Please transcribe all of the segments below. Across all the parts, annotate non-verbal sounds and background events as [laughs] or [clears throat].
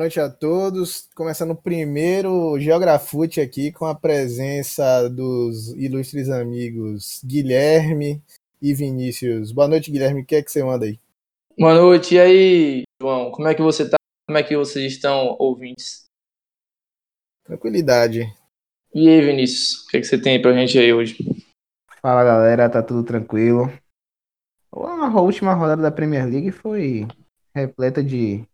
noite a todos. Começando o primeiro Geografute aqui com a presença dos ilustres amigos Guilherme e Vinícius. Boa noite, Guilherme. O que é que você manda aí? Boa noite. E aí, João? Como é que você tá? Como é que vocês estão, ouvintes? Tranquilidade. E aí, Vinícius? O que, é que você tem pra gente aí hoje? Fala, galera. Tá tudo tranquilo. A última rodada da Premier League foi repleta de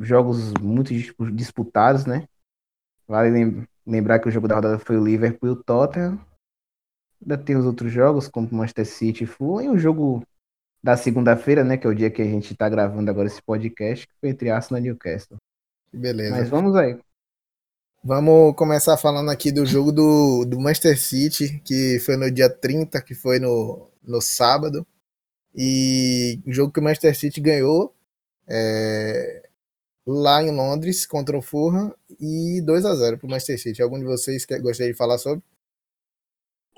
jogos muito disputados, né? Vale lembrar que o jogo da rodada foi o Liverpool e o Tottenham. Ainda tem os outros jogos, como o Manchester City e Fulham, e o jogo da segunda-feira, né? Que é o dia que a gente tá gravando agora esse podcast, que foi entre Arsenal e Newcastle. Beleza. Mas vamos aí. Vamos começar falando aqui do jogo do, do Manchester City, que foi no dia 30, que foi no, no sábado. E o jogo que o Manchester City ganhou é, lá em Londres contra o Fulham e 2 a 0 para o Manchester City. Algum de vocês quer, gostaria de falar sobre?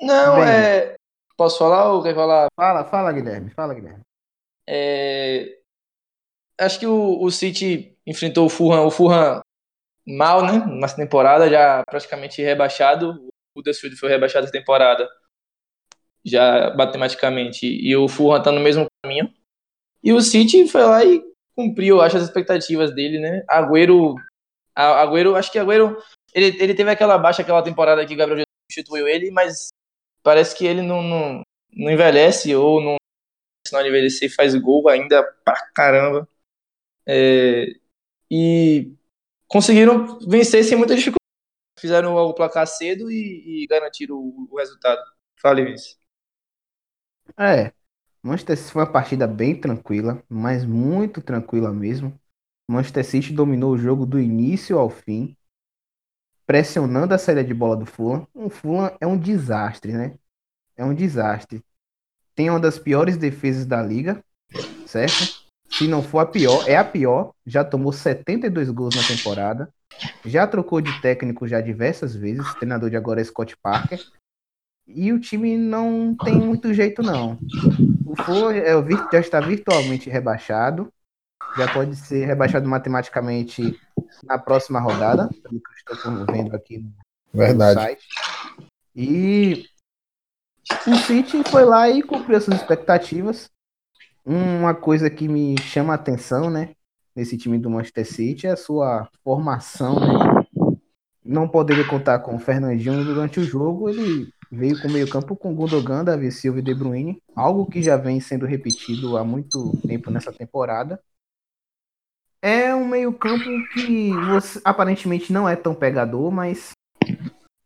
Não, Bem, é. Posso falar ou quer falar? Fala, fala, Guilherme. Fala, Guilherme. É... Acho que o, o City enfrentou o Fulham, o Fulham mal, né? Nessa temporada, já praticamente rebaixado. O Huddersfield foi rebaixado essa temporada, já matematicamente. E o Fulham tá no mesmo caminho. E o City foi lá e cumpriu, acho, as expectativas dele, né? Agüero, Agüero, acho que Agüero, ele, ele teve aquela baixa, aquela temporada que o Gabriel Jesus substituiu ele, mas parece que ele não, não, não envelhece ou não, se não envelhecer faz gol ainda pra caramba. É, e conseguiram vencer sem muita dificuldade. Fizeram o placar cedo e, e garantiram o, o resultado. Fale, Vince. É, Manchester City foi uma partida bem tranquila, mas muito tranquila mesmo. Manchester City dominou o jogo do início ao fim, pressionando a saída de bola do Fulham. O Fulham é um desastre, né? É um desastre. Tem uma das piores defesas da liga, certo? Se não for a pior, é a pior. Já tomou 72 gols na temporada. Já trocou de técnico já diversas vezes. O treinador de agora é Scott Parker. E o time não tem muito jeito, não. O Fulham é, já está virtualmente rebaixado. Já pode ser rebaixado matematicamente na próxima rodada, pelo que eu estou vendo aqui no Verdade. site. E o City foi lá e cumpriu suas expectativas. Uma coisa que me chama a atenção, né, nesse time do Manchester City é a sua formação, né? Não poderia contar com o Fernandinho durante o jogo, ele veio com meio campo com Gundogan, Davi Silva e De Bruyne, algo que já vem sendo repetido há muito tempo nessa temporada. É um meio campo que você, aparentemente não é tão pegador, mas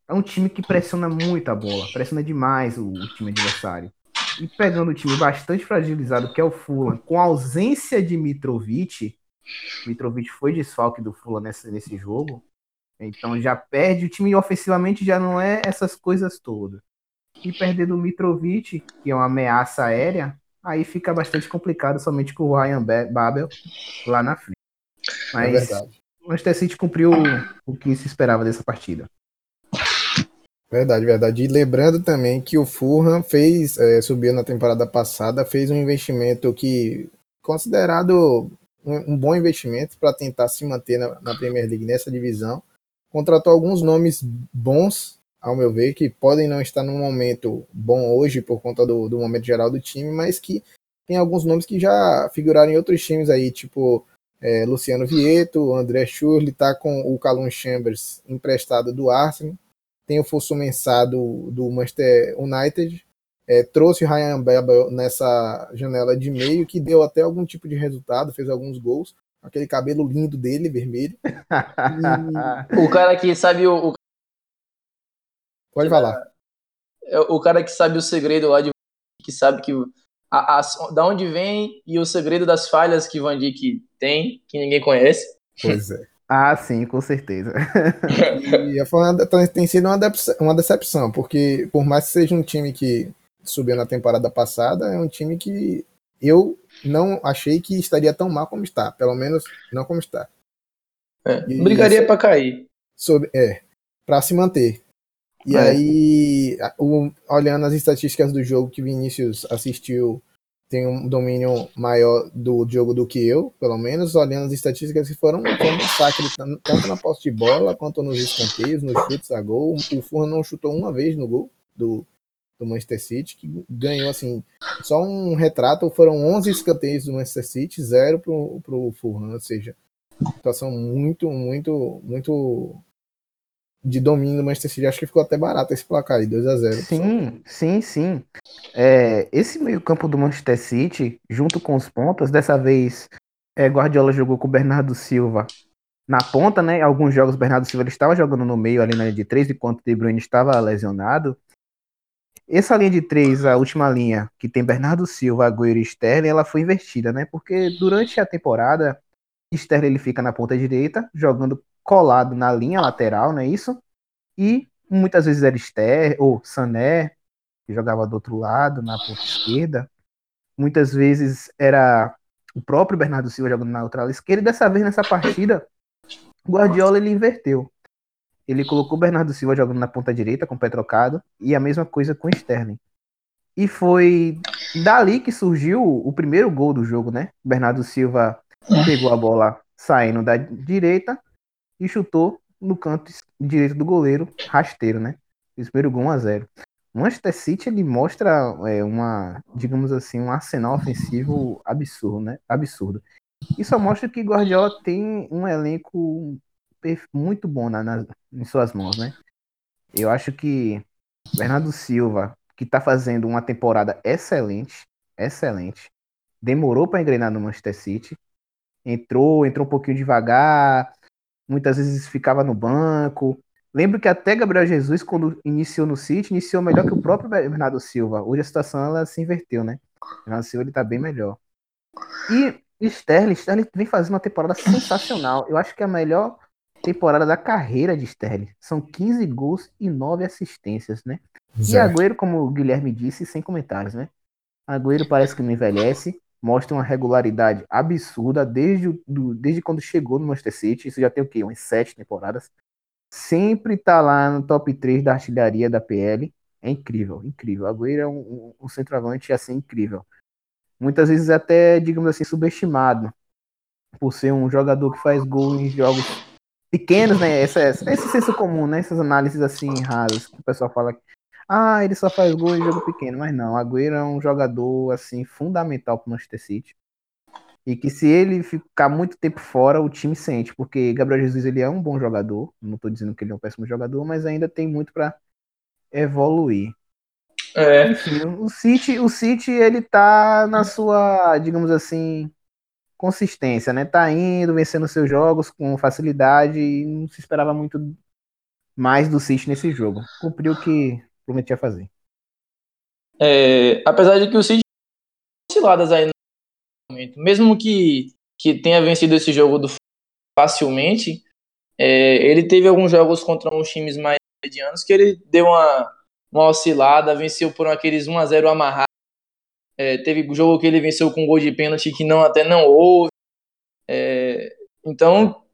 é um time que pressiona muito a bola, pressiona demais o, o time adversário. E pegando o time bastante fragilizado, que é o Fulham, com a ausência de Mitrovic, Mitrovic foi desfalque do Fulham nesse, nesse jogo, então já perde, o time ofensivamente já não é essas coisas todas. E perder do Mitrovic, que é uma ameaça aérea, aí fica bastante complicado somente com o Ryan Babel lá na frente. Mas é o Manchester City cumpriu o que se esperava dessa partida. Verdade, verdade. E lembrando também que o Fulham fez, é, subiu na temporada passada, fez um investimento que considerado um, um bom investimento para tentar se manter na, na Premier League nessa divisão contratou alguns nomes bons, ao meu ver, que podem não estar num momento bom hoje por conta do, do momento geral do time, mas que tem alguns nomes que já figuraram em outros times aí, tipo é, Luciano Vieto, André Schurrle, tá com o Calum Chambers emprestado do Arsenal, tem o Fosso Mensah do, do Manchester United, é, trouxe o Ryan Babel nessa janela de meio, que deu até algum tipo de resultado, fez alguns gols, aquele cabelo lindo dele, vermelho. o cara que sabe o. Pode falar. É o cara que sabe o segredo lá de. que sabe que. A, a, da onde vem e o segredo das falhas que Van Dijk tem, que ninguém conhece. Pois é. [laughs] ah, sim, com certeza. e a tem sido uma, uma decepção, porque por mais que seja um time que subiu na temporada passada, é um time que eu não achei que estaria tão mal como está, pelo menos não como está. É, brigaria para cair. Sobre, é, para se manter. E é. aí, o, olhando as estatísticas do jogo que Vinícius assistiu, tem um domínio maior do jogo do que eu, pelo menos, olhando as estatísticas que foram, um saque tanto na posse de bola quanto nos escanteios, nos chutes a gol. O Furran não chutou uma vez no gol do, do Manchester City, que ganhou assim, só um retrato, foram 11 escanteios do Manchester City, zero pro, pro Fulham, ou seja, situação muito, muito, muito de domínio do Manchester City. Acho que ficou até barato esse placar aí, 2 a 0 Sim, sim, sim. É, esse meio-campo do Manchester City, junto com os pontas, dessa vez é, Guardiola jogou com o Bernardo Silva na ponta, né? Alguns jogos o Bernardo Silva ele estava jogando no meio ali na linha de três, enquanto o De Bruyne estava lesionado. Essa linha de três, a última linha, que tem Bernardo Silva, Agüero e Sterling, ela foi invertida, né? Porque durante a temporada, Sterling ele fica na ponta direita, jogando colado na linha lateral, não é isso? E muitas vezes era Sterling ou Sané, que jogava do outro lado, na ponta esquerda. Muitas vezes era o próprio Bernardo Silva jogando na lateral esquerda. E dessa vez, nessa partida, Guardiola ele inverteu ele colocou o Bernardo Silva jogando na ponta direita com o pé trocado e a mesma coisa com o Sterling. E foi dali que surgiu o primeiro gol do jogo, né? O Bernardo Silva pegou a bola saindo da direita e chutou no canto direito do goleiro, rasteiro, né? Esse primeiro gol 1 a 0. O Manchester City ele mostra é, uma, digamos assim, um arsenal ofensivo absurdo, né? Absurdo. Isso mostra que Guardiola tem um elenco muito bom na, na, em suas mãos, né? Eu acho que Bernardo Silva, que tá fazendo uma temporada excelente, excelente, demorou para engrenar no Manchester City, entrou, entrou um pouquinho devagar, muitas vezes ficava no banco. Lembro que até Gabriel Jesus, quando iniciou no City, iniciou melhor que o próprio Bernardo Silva. Hoje a situação ela se inverteu, né? O Bernardo Silva ele tá bem melhor. E Sterling, Sterling vem fazendo uma temporada sensacional. Eu acho que é a melhor temporada da carreira de Sterling. São 15 gols e 9 assistências, né? Zé. E Agüero, como o Guilherme disse, sem comentários, né? Agüero parece que não envelhece, mostra uma regularidade absurda desde, do, desde quando chegou no Manchester City. Isso já tem o quê? Umas sete temporadas. Sempre tá lá no top 3 da artilharia da PL. É incrível, incrível. Agüero é um, um, um centroavante assim incrível. Muitas vezes até, digamos assim, subestimado por ser um jogador que faz gol em jogos pequenos, né? Essa, esse senso comum, né? Essas análises assim raras que o pessoal fala que ah, ele só faz gol em jogo pequeno, mas não, Agüero é um jogador assim fundamental para o Manchester City. E que se ele ficar muito tempo fora, o time sente, porque Gabriel Jesus ele é um bom jogador, não estou dizendo que ele é um péssimo jogador, mas ainda tem muito para evoluir. É. Enfim, o City, o City ele tá na sua, digamos assim, consistência, né? Tá indo, vencendo seus jogos com facilidade e não se esperava muito mais do City nesse jogo. Cumpriu o que prometia fazer. É, apesar de que o City osciladas aí no momento, mesmo que, que tenha vencido esse jogo do facilmente, é, ele teve alguns jogos contra uns times mais medianos que ele deu uma, uma oscilada, venceu por aqueles 1 a 0 amarrado é, teve jogo que ele venceu com gol de pênalti que não até não houve. É, então,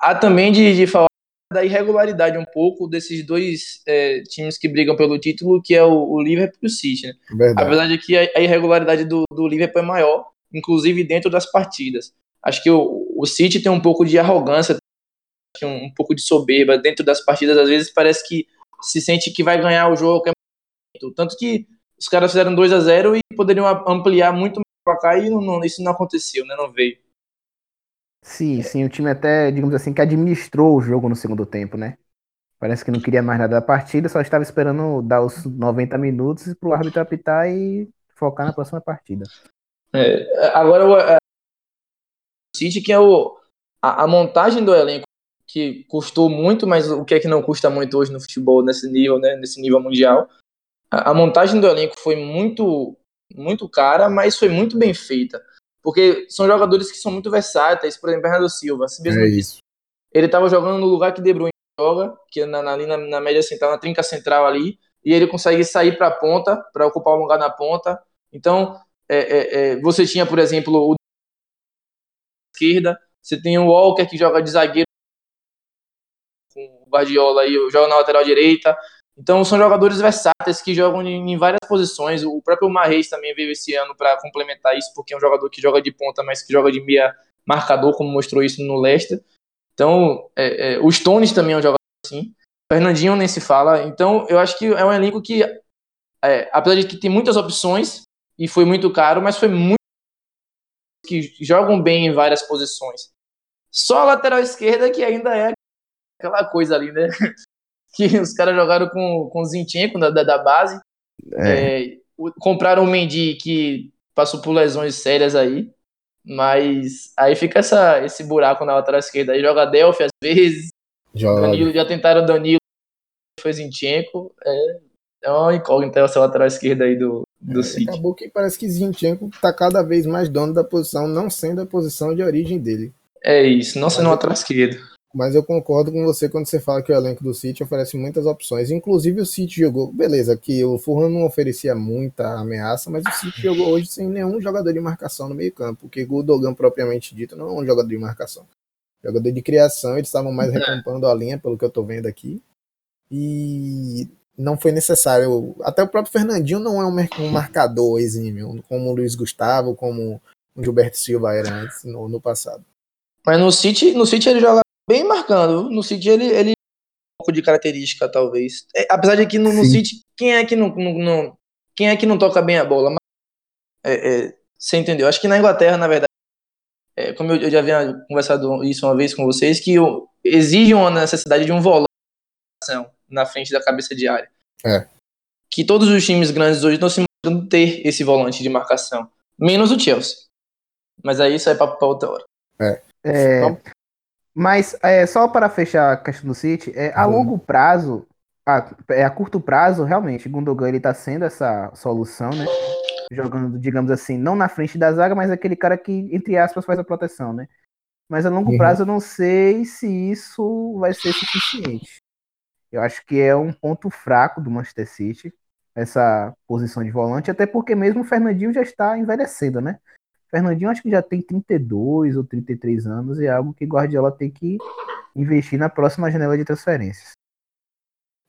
há também de, de, falar da irregularidade um pouco desses dois é, times que brigam pelo título, que é o, o Liverpool e o City. Né? Verdade. A verdade é que a, a irregularidade do, do, Liverpool é maior, inclusive dentro das partidas. Acho que o, o City tem um pouco de arrogância, um, um pouco de soberba dentro das partidas. Às vezes parece que se sente que vai ganhar o jogo. Tanto que os caras fizeram 2 a 0 e poderiam ampliar muito mais pra cá e não, isso não aconteceu, né? Não veio. Sim, sim, o time até, digamos assim, que administrou o jogo no segundo tempo, né? Parece que não queria mais nada da partida, só estava esperando dar os 90 minutos para o árbitro apitar e focar na próxima partida. É, agora o City, que é o, a, a, montagem do elenco, que custou muito, mas o que é que não custa muito hoje no futebol, nesse nível, né, nesse nível mundial. A, a montagem do elenco foi muito, muito cara, mas foi muito bem feita. Porque são jogadores que são muito versáteis, por exemplo, Bernardo Silva. Assim mesmo é isso. Ele estava jogando no lugar que De Bruyne joga, que é na, na, na, na média central, na trinca central ali, e ele consegue sair para a ponta, para ocupar um lugar na ponta. Então, é, é, é, você tinha, por exemplo, o esquerda, você tem o Walker que joga de zagueiro com o Guardiola e joga na lateral direita. Então são jogadores versáteis que jogam em, várias posições. O próprio Marreis também veio esse ano para complementar isso, porque é um jogador que joga de ponta, mas que joga de meia marcador, como mostrou isso no Leicester. Então, é, é, o Stones também é um jogador assim. Fernandinho nem se fala. Então, eu acho que é um elenco que, é, apesar de que tem muitas opções e foi muito caro, mas foi muito que jogam bem em várias posições. Só a lateral esquerda que ainda é aquela coisa ali, né? Que [laughs] os caras jogaram com, com o Zinchenko da, da base. É. É, compraram o Mendy que passou por lesões sérias aí. Mas aí fica essa, esse buraco na lateral esquerda. Aí joga Delphi às vezes. Joga. Danilo, já tentaram Danilo, foi Zinchenko. É, é uma incógnita essa lateral esquerda aí do, do é, City. Acabou que parece que Zinchenko tá cada vez mais dono da posição, não sendo a posição de origem dele. É isso, não sendo lateral esquerdo. Mas eu concordo com você quando você fala que o elenco do City oferece muitas opções. Inclusive o City jogou, beleza, que o Fulham não oferecia muita ameaça, mas o City jogou hoje sem nenhum jogador de marcação no meio campo, porque o Dogan propriamente dito não é um jogador de marcação. Jogador de criação, eles estavam mais é. recampando a linha, pelo que eu tô vendo aqui. E não foi necessário. Até o próprio Fernandinho não é um marcador exímio, como o Luiz Gustavo, como o Gilberto Silva era antes, no, no passado. Mas no City, no City ele joga bem marcando. No City ele, ele um pouco de característica, talvez. É, apesar de que no, no City, quem é que não, não, não, quem é que não toca bem a bola? Mas, é, é, você entendeu? Acho que na Inglaterra, na verdade, é, como eu, eu, já havia conversado isso uma vez com vocês, que exige uma necessidade de um volante na frente da cabeça de área. É. Que todos os times grandes hoje estão se mostrando ter esse volante de marcação. Menos o Chelsea. Mas aí isso é papo para outra hora. É. é mas é, só para fechar a questão do City, é, a longo prazo, a, é, a curto prazo, realmente, Gundogan ele tá sendo essa solução, né? Jogando, digamos assim, não na frente da zaga, mas aquele cara que, entre aspas, faz a proteção, né? Mas a longo uhum. prazo eu não sei se isso vai ser suficiente. Eu acho que é um ponto fraco do Manchester City, essa posição de volante, até porque mesmo o Fernandinho já está envelhecendo, né? Fernandinho acho que já tem 32 ou 33 anos e é algo que Guardiola tem que investir na próxima janela de transferências.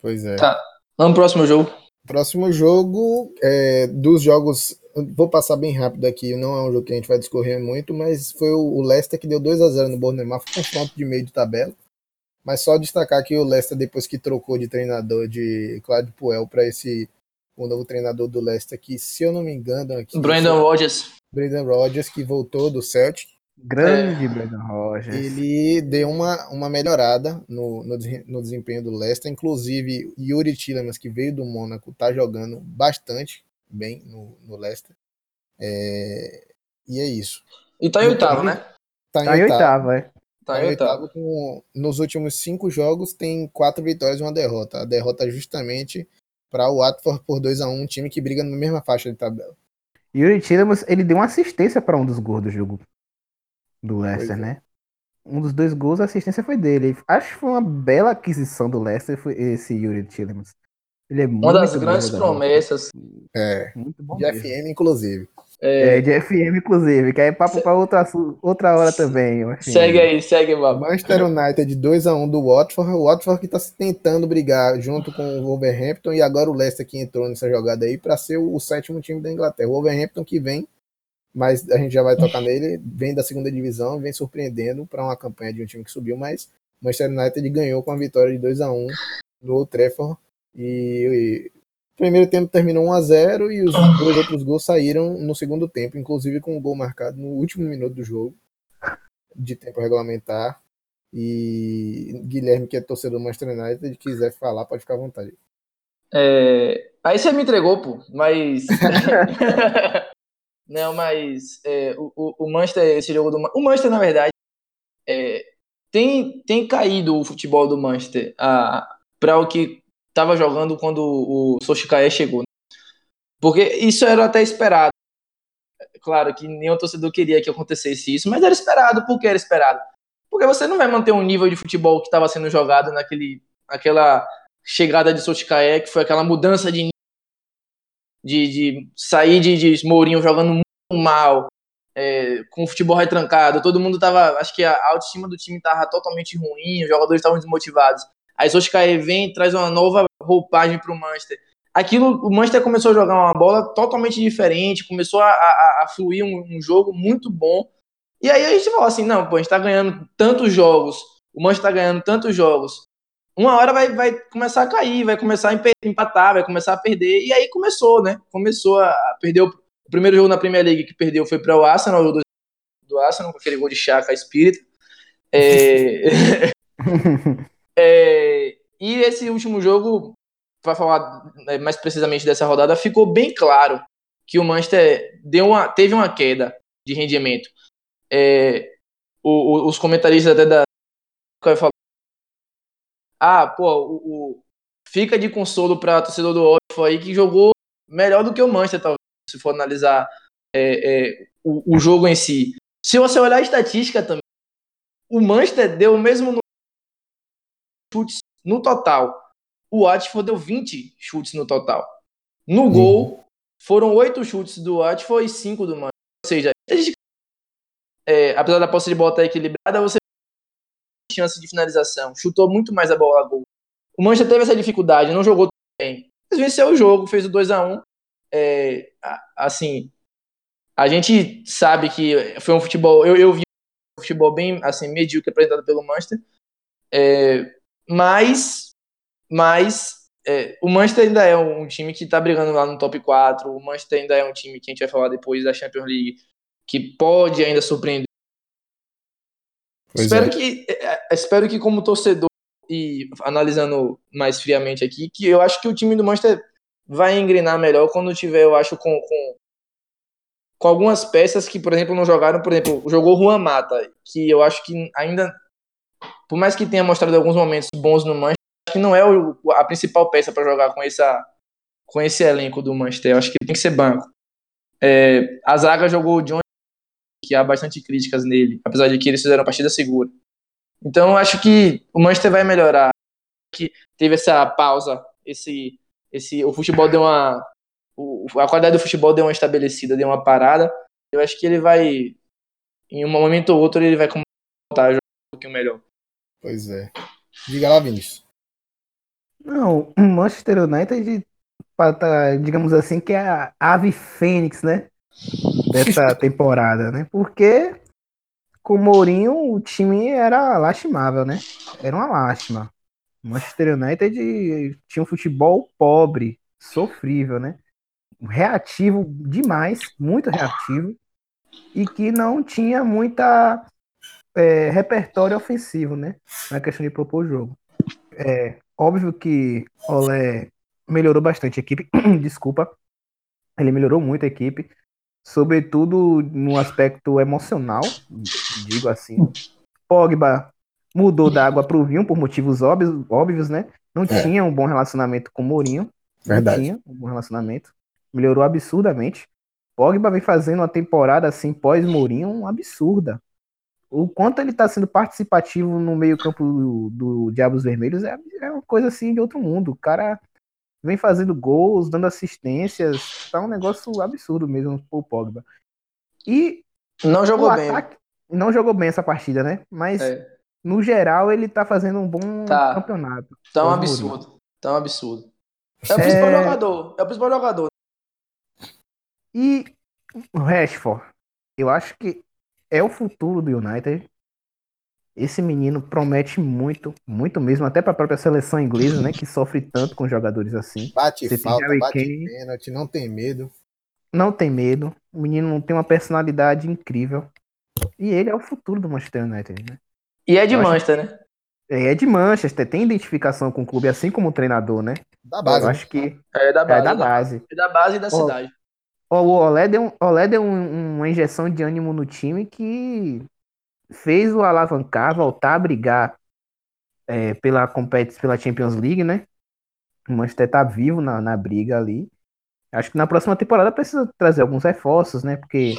Pois é. Tá. Vamos pro próximo jogo. Próximo jogo é, dos jogos. Vou passar bem rápido aqui, não é um jogo que a gente vai discorrer muito, mas foi o Leicester que deu 2 a 0 no Bournemouth, um confronto de meio de tabela. Mas só destacar que o Leicester, depois que trocou de treinador de Claudio Puel para esse o novo treinador do Leicester, que se eu não me engano aqui. Brandon Rodgers. Brandon Rodgers, que voltou do Celtic. Grande é, Brandon Rodgers. Ele deu uma, uma melhorada no, no, no, desempenho do Leicester. Inclusive, Yuri Tillemans, que veio do Mônaco, tá jogando bastante bem no, no Leicester. É, e é isso. E tá em oitavo, né? Tá em, tá em oitavo, é. Tá, tá em oitavo. Com, nos últimos cinco jogos tem quatro vitórias e uma derrota. A derrota justamente para o Watford por 2 a 1 um time que briga na mesma faixa de tabela. Yuri Tillemans, ele deu uma assistência para um dos gols do jogo do Leicester, é. né? Um dos dois gols, a assistência foi dele. Acho que foi uma bela aquisição do Leicester foi esse Yuri Tillemans. Ele é muito Uma das grandes promessas. É, muito bom de mesmo. FM, inclusive. É, é, de FM, inclusive, que aí é papo para outra, outra hora também. Segue aí, segue, Bob. Manchester United 2x1 do Watford. O Watford que está tentando brigar junto com o Wolverhampton e agora o Leicester que entrou nessa jogada aí para ser o, o, sétimo time da Inglaterra. O Wolverhampton que vem, mas a gente já vai tocar nele, vem da segunda divisão, vem surpreendendo para uma campanha de um time que subiu, mas o Manchester United ganhou com a vitória de 2x1 no Old Trafford e, e primeiro tempo terminou 1 a 0 e os dois outros gols saíram no segundo tempo, inclusive com um gol marcado no último minuto do jogo, de tempo regulamentar. E Guilherme, que é torcedor do Manchester United, quiser falar, pode ficar à vontade. É... Aí você me entregou, pô, mas. [laughs] Não, mas é, o, o Manchester, esse jogo do O Manchester, na verdade, é, tem, tem caído o futebol do Manchester para o que estava jogando quando o Soshikae chegou. Né? Porque isso era até esperado. Claro que nenhum torcedor queria que acontecesse isso, mas era esperado. Por que era esperado? Porque você não vai manter um nível de futebol que estava sendo jogado naquele, naquela chegada de Soshikae, que foi aquela mudança de de, de sair de, de Mourinho jogando muito mal, é, com o futebol retrancado, todo mundo tava, acho que a autoestima do time tava totalmente ruim, os jogadores estavam desmotivados. Aí Solskjaer vem e traz uma nova roupagem para o Manchester. Aquilo, o Manchester começou a jogar uma bola totalmente diferente, começou a, a, a fluir um, um, jogo muito bom. E aí a gente falou assim, não, pô, a gente tá ganhando tantos jogos, o Manchester tá ganhando tantos jogos, uma hora vai, vai começar a cair, vai começar a empatar, vai começar a perder. E aí começou, né? Começou a perder. O, primeiro jogo na Premier League que perdeu foi para o Arsenal, o do, do Arsenal, com aquele gol de Chaka Espírito. É... [laughs] [laughs] é... E esse último jogo, para falar né, mais precisamente dessa rodada, ficou bem claro que o Manchester deu uma, teve uma queda de rendimento. É... O, o, os comentaristas até da ah, pô, o, o fica de consolo para torcedor do Watford aí que jogou melhor do que o Manchester, talvez, se for analisar é, é, o, o, jogo em si. Se você olhar a estatística também, o Manchester deu o mesmo chutes no total. O Watford deu 20 chutes no total. No uhum. gol, foram 8 chutes do Watford e 5 do Manchester. Ou seja, é, apesar da posse de bola estar equilibrada, você chance de finalização, chutou muito mais a bola a gol. O Manchester teve essa dificuldade, não jogou bem. Mas venceu o jogo, fez o 2 a 1 é, Assim, a gente sabe que foi um futebol. Eu, eu vi um futebol bem assim, medíocre apresentado pelo Manchester. É, mas mas é, o Manchester ainda é um time que está brigando lá no top 4. O Manchester ainda é um time que a gente vai falar depois da Champions League, que pode ainda surpreender espero, é. que, é, é, espero que, como torcedor, e analisando mais friamente aqui, que eu acho que o time do Manchester vai engrenar melhor quando tiver, eu acho, com, com, com algumas peças que, por exemplo, não jogaram. Por exemplo, jogou Juan Mata, que eu acho que ainda, por mais que tenha mostrado alguns momentos bons no Manchester, acho que não é o, a principal peça para jogar com, essa, com esse elenco do Manchester. Eu acho que tem que ser banco. É, a zaga jogou o John que há bastante críticas nele, apesar de que eles fizeram partida segura. Então, acho que o Manchester vai melhorar. Que teve essa pausa, esse, esse, o futebol deu uma, o, a qualidade do futebol deu uma estabelecida, deu uma parada. Eu acho que ele vai, em um momento ou outro, ele vai voltar a jogar um pouquinho melhor. Pois é. Diga lá, Vinícius. Não, o Manchester United, tá, digamos assim, que é a ave fênix, né? dessa [laughs] temporada, né? Porque com o Mourinho o time era lastimável, né? Era uma lástima. O Manchester United tinha um futebol pobre, sofrível, né? Reativo demais, muito reativo, e que não tinha muita é, repertório ofensivo, né? Na questão de propor o jogo. É óbvio que Olé melhorou bastante a equipe, [clears throat] desculpa. Ele melhorou muito a equipe sobretudo no aspecto emocional, digo assim. Pogba mudou da água para o vinho por motivos óbvios, óbvios né? Não é. tinha um bom relacionamento com o Mourinho. Verdade. Não tinha um bom relacionamento. Melhorou absurdamente. Pogba vem fazendo uma temporada assim pós-Mourinho absurda. O quanto ele está sendo participativo no meio-campo do, do Diabos Vermelhos é, é uma coisa assim de outro mundo. O cara vem fazendo gols, dando assistências, tá um negócio absurdo mesmo pro Pogba. E não jogou bem. Ataque, não jogou bem essa partida, né? Mas é. no geral ele tá fazendo um bom tá. campeonato. Tá um absurdo. Tá um absurdo. É o principal é... jogador. É o principal jogador. E o Rashford, eu acho que é o futuro do United. Esse menino promete muito, muito mesmo, até para a própria seleção inglesa, né, que sofre tanto com jogadores assim. Bate Você falta, bate Kane, pênalti, não tem medo. Não tem medo. O menino tem uma personalidade incrível. E ele é o futuro do Manchester United, né? E é de Eu Manchester, acho... né? É de Manchester, tem identificação com o clube, assim como o treinador, né? Da base. Eu acho que é da base. É da base. É da base e da cidade. O Olé deu, Olé deu um, uma injeção de ânimo no time que fez o alavancar, voltar a brigar é, pela, pela Champions League, né? O Manchester tá vivo na, na briga ali. Acho que na próxima temporada precisa trazer alguns reforços, né? Porque,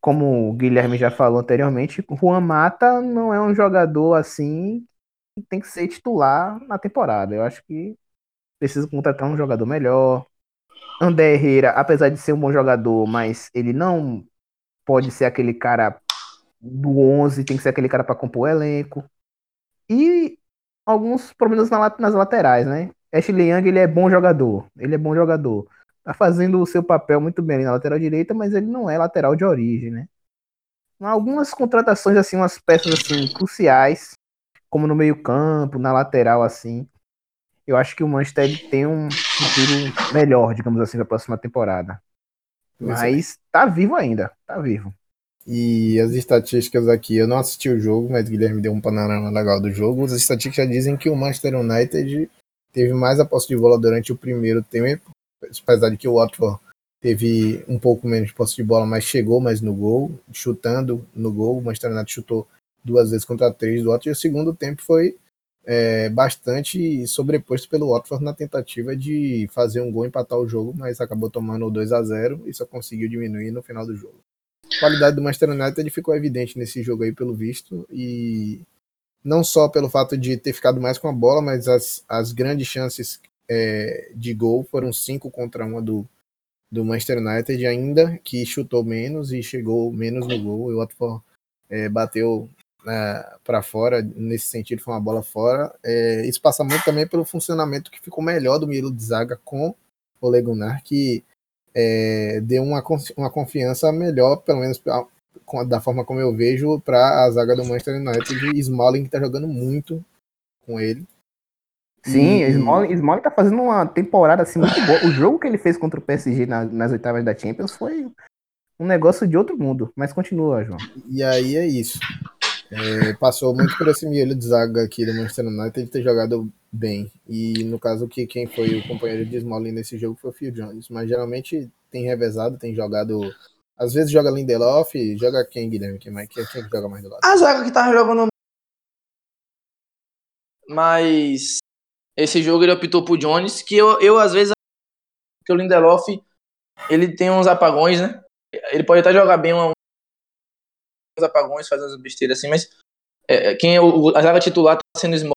como o Guilherme já falou anteriormente, Juan Mata não é um jogador assim que tem que ser titular na temporada. Eu acho que precisa contratar um jogador melhor. André Herrera, apesar de ser um bom jogador, mas ele não pode ser aquele cara do 11, tem que ser aquele cara para compor o elenco. E alguns problemas nas laterais, né? Ashley Young, ele é bom jogador. Ele é bom jogador. Tá fazendo o seu papel muito bem na lateral direita, mas ele não é lateral de origem, né? Algumas contratações, assim, umas peças, assim, cruciais, como no meio campo, na lateral, assim. Eu acho que o Manchester tem um futuro melhor, digamos assim, para a próxima temporada. É. Mas tá vivo ainda, tá vivo. E as estatísticas aqui, eu não assisti o jogo, mas o Guilherme deu um panorama legal do jogo. As estatísticas já dizem que o Manchester United teve mais a posse de bola durante o primeiro tempo, apesar de que o Watford teve um pouco menos de posse de bola, mas chegou mais no gol, chutando no gol. O Manchester United chutou duas vezes contra três do Watford. E o segundo tempo foi é, bastante sobreposto pelo Watford na tentativa de fazer um gol, empatar o jogo, mas acabou tomando 2 a 0 e só conseguiu diminuir no final do jogo. A qualidade do Manchester United ficou evidente nesse jogo aí, pelo visto, e não só pelo fato de ter ficado mais com a bola, mas as, as grandes chances é, de gol foram cinco contra uma do, do Manchester United, ainda que chutou menos e chegou menos no gol. E o Watford é, bateu para fora, nesse sentido, foi uma bola fora. É, isso passa muito também pelo funcionamento que ficou melhor do Milo de Zaga com o Legunar, que é, deu uma, uma confiança melhor, pelo menos da forma como eu vejo, para a zaga do Manchester United. E Smalling que está jogando muito com ele. Sim, e... Smalling, Smalling tá fazendo uma temporada assim muito boa. O jogo que ele fez contra o PSG na, nas oitavas da Champions foi um negócio de outro mundo. Mas continua, João. E aí é isso. É, passou muito por esse milho de zaga aqui do Manchester United de ter jogado bem. E no caso que quem foi o companheiro de Smalling nesse jogo foi o Phil Jones. Mas geralmente tem revezado, tem jogado. Às vezes joga Lindelof, joga quem, Guilherme? Quem, mais, quem, quem joga mais do lado? A zaga que tava jogando. Mas esse jogo ele optou por Jones, que eu, eu às vezes que o Lindelof ele tem uns apagões, né? Ele pode até jogar bem um, apagões, fazendo as besteiras assim, mas é, quem é o, a zaga titular tá sendo Smalling.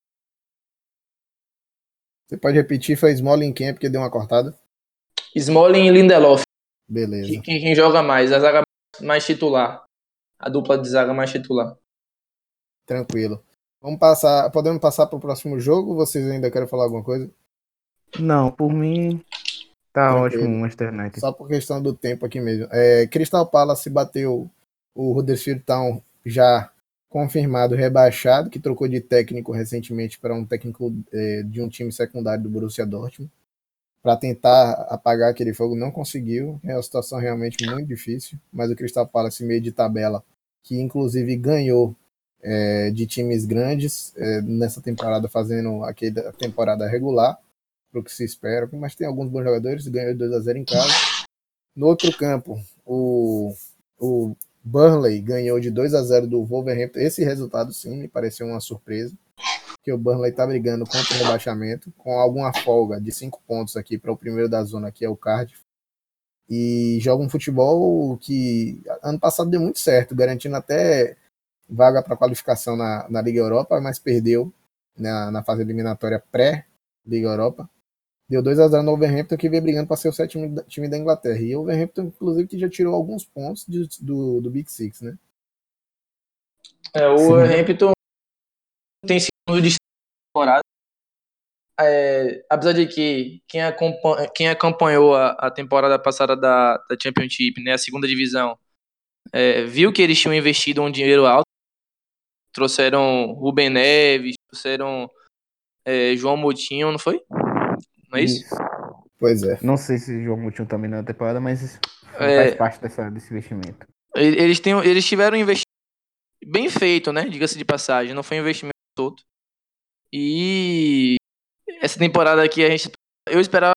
Você pode repetir, foi Smalling quem é porque deu uma cortada? Smalling e Lindelof. Beleza. Quem, quem joga mais, a zaga mais titular. A dupla de zaga mais titular. Tranquilo. Vamos passar, podemos passar para o próximo jogo? Vocês ainda querem falar alguma coisa? Não, por mim tá Tranquilo. ótimo o Manchester United. Só por questão do tempo aqui mesmo. É, Crystal Palace bateu o Huddersfield Town já confirmado rebaixado, que trocou de técnico recentemente para um técnico é, de um time secundário do Borussia Dortmund, para tentar apagar aquele fogo, não conseguiu. É uma situação realmente muito difícil, mas o Crystal Palace meio de tabela, que inclusive ganhou é, de times grandes é, nessa temporada, fazendo aquela temporada regular, para o que se espera, mas tem alguns bons jogadores, ganhou 2 a 0 em casa. No outro campo, o, o Burnley ganhou de 2 a 0 do Wolverhampton. Esse resultado, sim, me pareceu uma surpresa. Que o Burnley está brigando contra o rebaixamento, com alguma folga de 5 pontos aqui para o primeiro da zona, que é o Cardiff. E joga um futebol que ano passado deu muito certo, garantindo até vaga para qualificação na, na Liga Europa, mas perdeu na, na fase eliminatória pré-Liga Europa deu 2 a 0 no Overhampton, que vem brigando para ser o sétimo time da Inglaterra. E o Overhampton, inclusive, que já tirou alguns pontos de, do, do Big Six, né? É, o Overhampton tem sido de temporada. É, apesar de que quem, acompanha, quem acompanhou a, a, temporada passada da, da Championship, né, a segunda divisão, é, viu que eles tinham investido um dinheiro alto, trouxeram Rubem Neves, trouxeram é, João Moutinho, não foi? Não é isso? isso? Pois é. Não sei se o João Moutinho também na temporada, mas é... faz parte dessa, desse investimento. Eles, têm, eles tiveram um investimento bem feito, né? Diga-se de passagem. Não foi um investimento todo. E essa temporada aqui a gente. Eu esperava.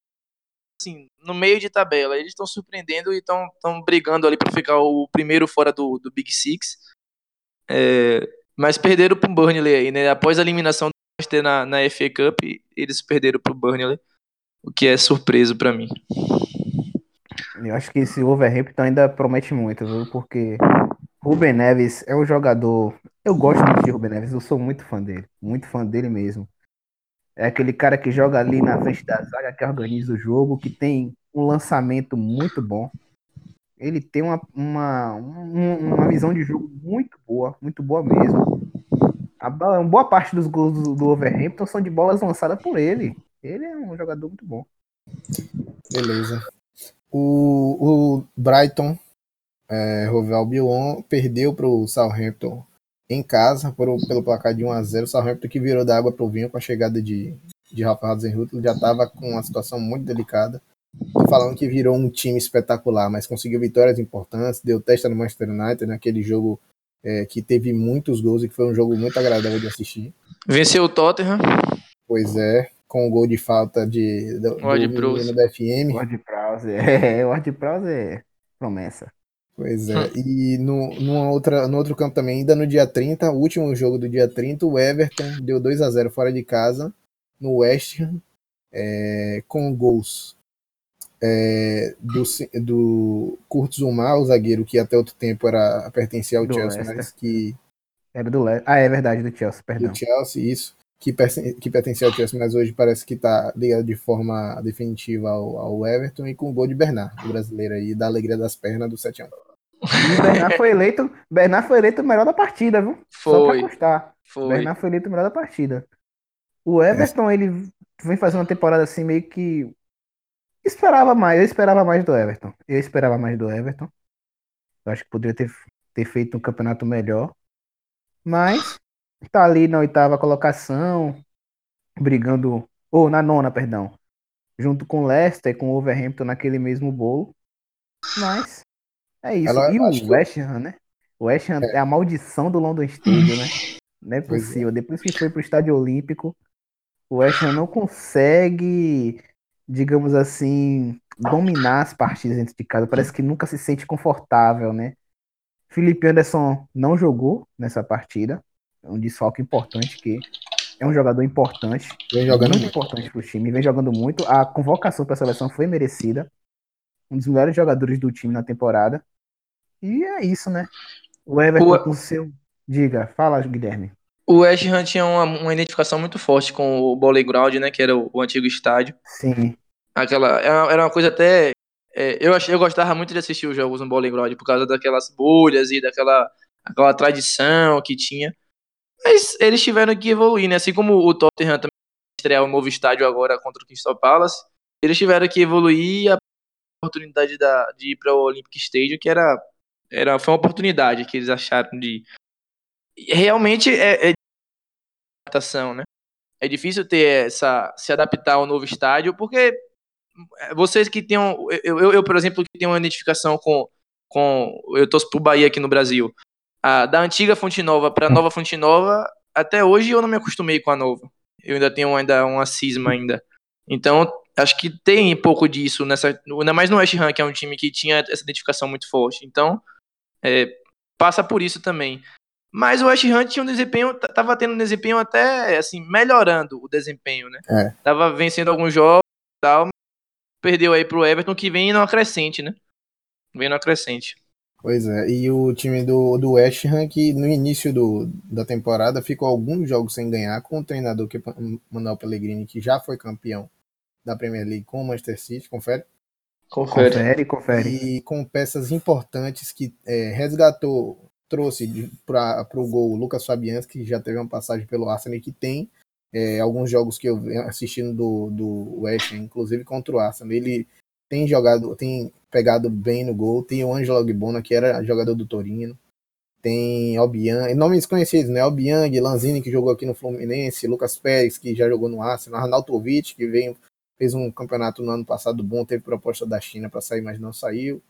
Assim, no meio de tabela. Eles estão surpreendendo e estão brigando ali para ficar o primeiro fora do, do Big Six. É, mas perderam pro Burnley aí, né? Após a eliminação do Manchester na, na FA Cup, eles perderam pro Burnley, o que é surpreso para mim. Eu acho que esse Wolverhampton ainda promete muito, viu? Porque Ruben Neves é um jogador. Eu gosto muito de Ruben Neves, eu sou muito fã dele, muito fã dele mesmo. É aquele cara que joga ali na frente da zaga, que organiza o jogo, que tem um lançamento muito bom. Ele tem uma, uma, uma visão de jogo muito boa, muito boa mesmo. A boa parte dos gols do, do Overhampton são de bolas lançadas por ele. Ele é um jogador muito bom. Beleza. O, o Brighton, é, Albion, perdeu para o Southampton em casa por, pelo placar de 1 a 0 O Southampton que virou da água para o vinho com a chegada de, de Rafa Hasenhut, já estava com uma situação muito delicada. Tô falando que virou um time espetacular, mas conseguiu vitórias importantes, deu testa no Manchester United naquele jogo é, que teve muitos gols e que foi um jogo muito agradável de assistir. Venceu o Tottenham. Pois é, com o gol de falta de, do, Ward do da FM. Ward Prowse, [laughs] é, Ward Prowse é promessa. Pois é, e no, numa outra, no outro campo também, ainda no dia 30, o último jogo do dia 30, o Everton deu 2 a 0 fora de casa no West Ham, é, com gols é, do, do Kurt Zuma, o zagueiro que até outro tempo era pertencia ao do Chelsea, Leicester. mas que. Era do Leicester. Ah, é verdade, do Chelsea, perdão. Do Chelsea, isso. Que, que pertencia ao Chelsea, mas hoje parece que está ligado de forma definitiva ao, ao, Everton e com o gol de Bernard, o brasileiro aí, da alegria das pernas do 7 a 1 e Bernard foi eleito, Bernard foi eleito o melhor da partida, viu? Foi. Só pra. Foi. Bernard foi eleito o melhor da partida. O Everton, é. ele vem fazendo uma temporada assim meio que Esperava mais, eu esperava mais do Everton. Eu esperava mais do Everton. Eu acho que poderia ter, ter feito um campeonato melhor. Mas tá ali na oitava colocação, brigando, ou na nona, perdão, junto com o Leicester e com o Overhampton naquele mesmo bolo. Mas é isso. Ela, e o West Ham, né? O West Ham é. é. a maldição do London Stadium, né? [laughs] Não é, é. possível. Depois que foi pro Estádio Olímpico, o West Ham não consegue digamos assim, dominar as partidas dentro de casa. Parece que nunca se sente confortável, né? Felipe Anderson não jogou nessa partida. É um desfalque importante que é um jogador importante, vem jogando muito, muito. importante para o time, vem jogando muito. A convocação para a seleção foi merecida. Um dos melhores jogadores do time na temporada. E é isso, né? O Everton o... com seu. Diga, fala, Guilherme. O West Ham tinha uma, uma, identificação muito forte com o Bowling Ground, né? Que era o, o antigo estádio. Sim. Aquela, era uma coisa até. É, eu, achei, eu gostava muito de assistir os jogos no Bowling Ground por causa daquelas bolhas e daquela aquela tradição que tinha. Mas eles tiveram que evoluir, né? Assim como o Tottenham também estrear um novo estádio agora contra o Crystal Palace, eles tiveram que evoluir a oportunidade da, de ir para o Olympic Stadium, que era, era foi uma oportunidade que eles acharam de realmente é, é adaptação, né? É difícil ter essa se adaptar ao novo estádio, porque vocês que tenham eu, eu, eu por exemplo que tenho uma identificação com com eu torço pro Bahia aqui no Brasil. A, da antiga Fonte Nova para a nova Fonte Nova, até hoje eu não me acostumei com a nova. Eu ainda tenho ainda uma cisma ainda. Então, acho que tem um pouco disso nessa, ainda mais no West Ham, que é um time que tinha essa identificação muito forte. Então, é, passa por isso também. Mas o West Ham tinha um desempenho, tava tendo um desempenho até, assim, melhorando o desempenho, né? É. Tava vencendo alguns jogos e tal, perdeu aí pro Everton, que vem no crescente, né? Vem no crescente. Pois é, e o time do, do West Ham, que no início do, da temporada ficou alguns jogos sem ganhar, com o treinador que é Manuel Pellegrini, que já foi campeão da Premier League com o Manchester City, confere? Confere, confere. confere. E com peças importantes que é, resgatou trouxe para o gol o Lucas Fabianski, que já teve uma passagem pelo Arsenal e que tem é, alguns jogos que eu assistindo do, do West, inclusive contra o Arsenal. Ele tem jogado, tem pegado bem no gol. Tem o Angelo Gbona, que era jogador do Torino. Tem Albiang, nomes conhecidos, né? Albiang, Lanzini, que jogou aqui no Fluminense, Lucas Pérez, que já jogou no Arsenal, Arnautovic, que veio, fez um campeonato no ano passado bom, teve proposta da China para sair, mas não saiu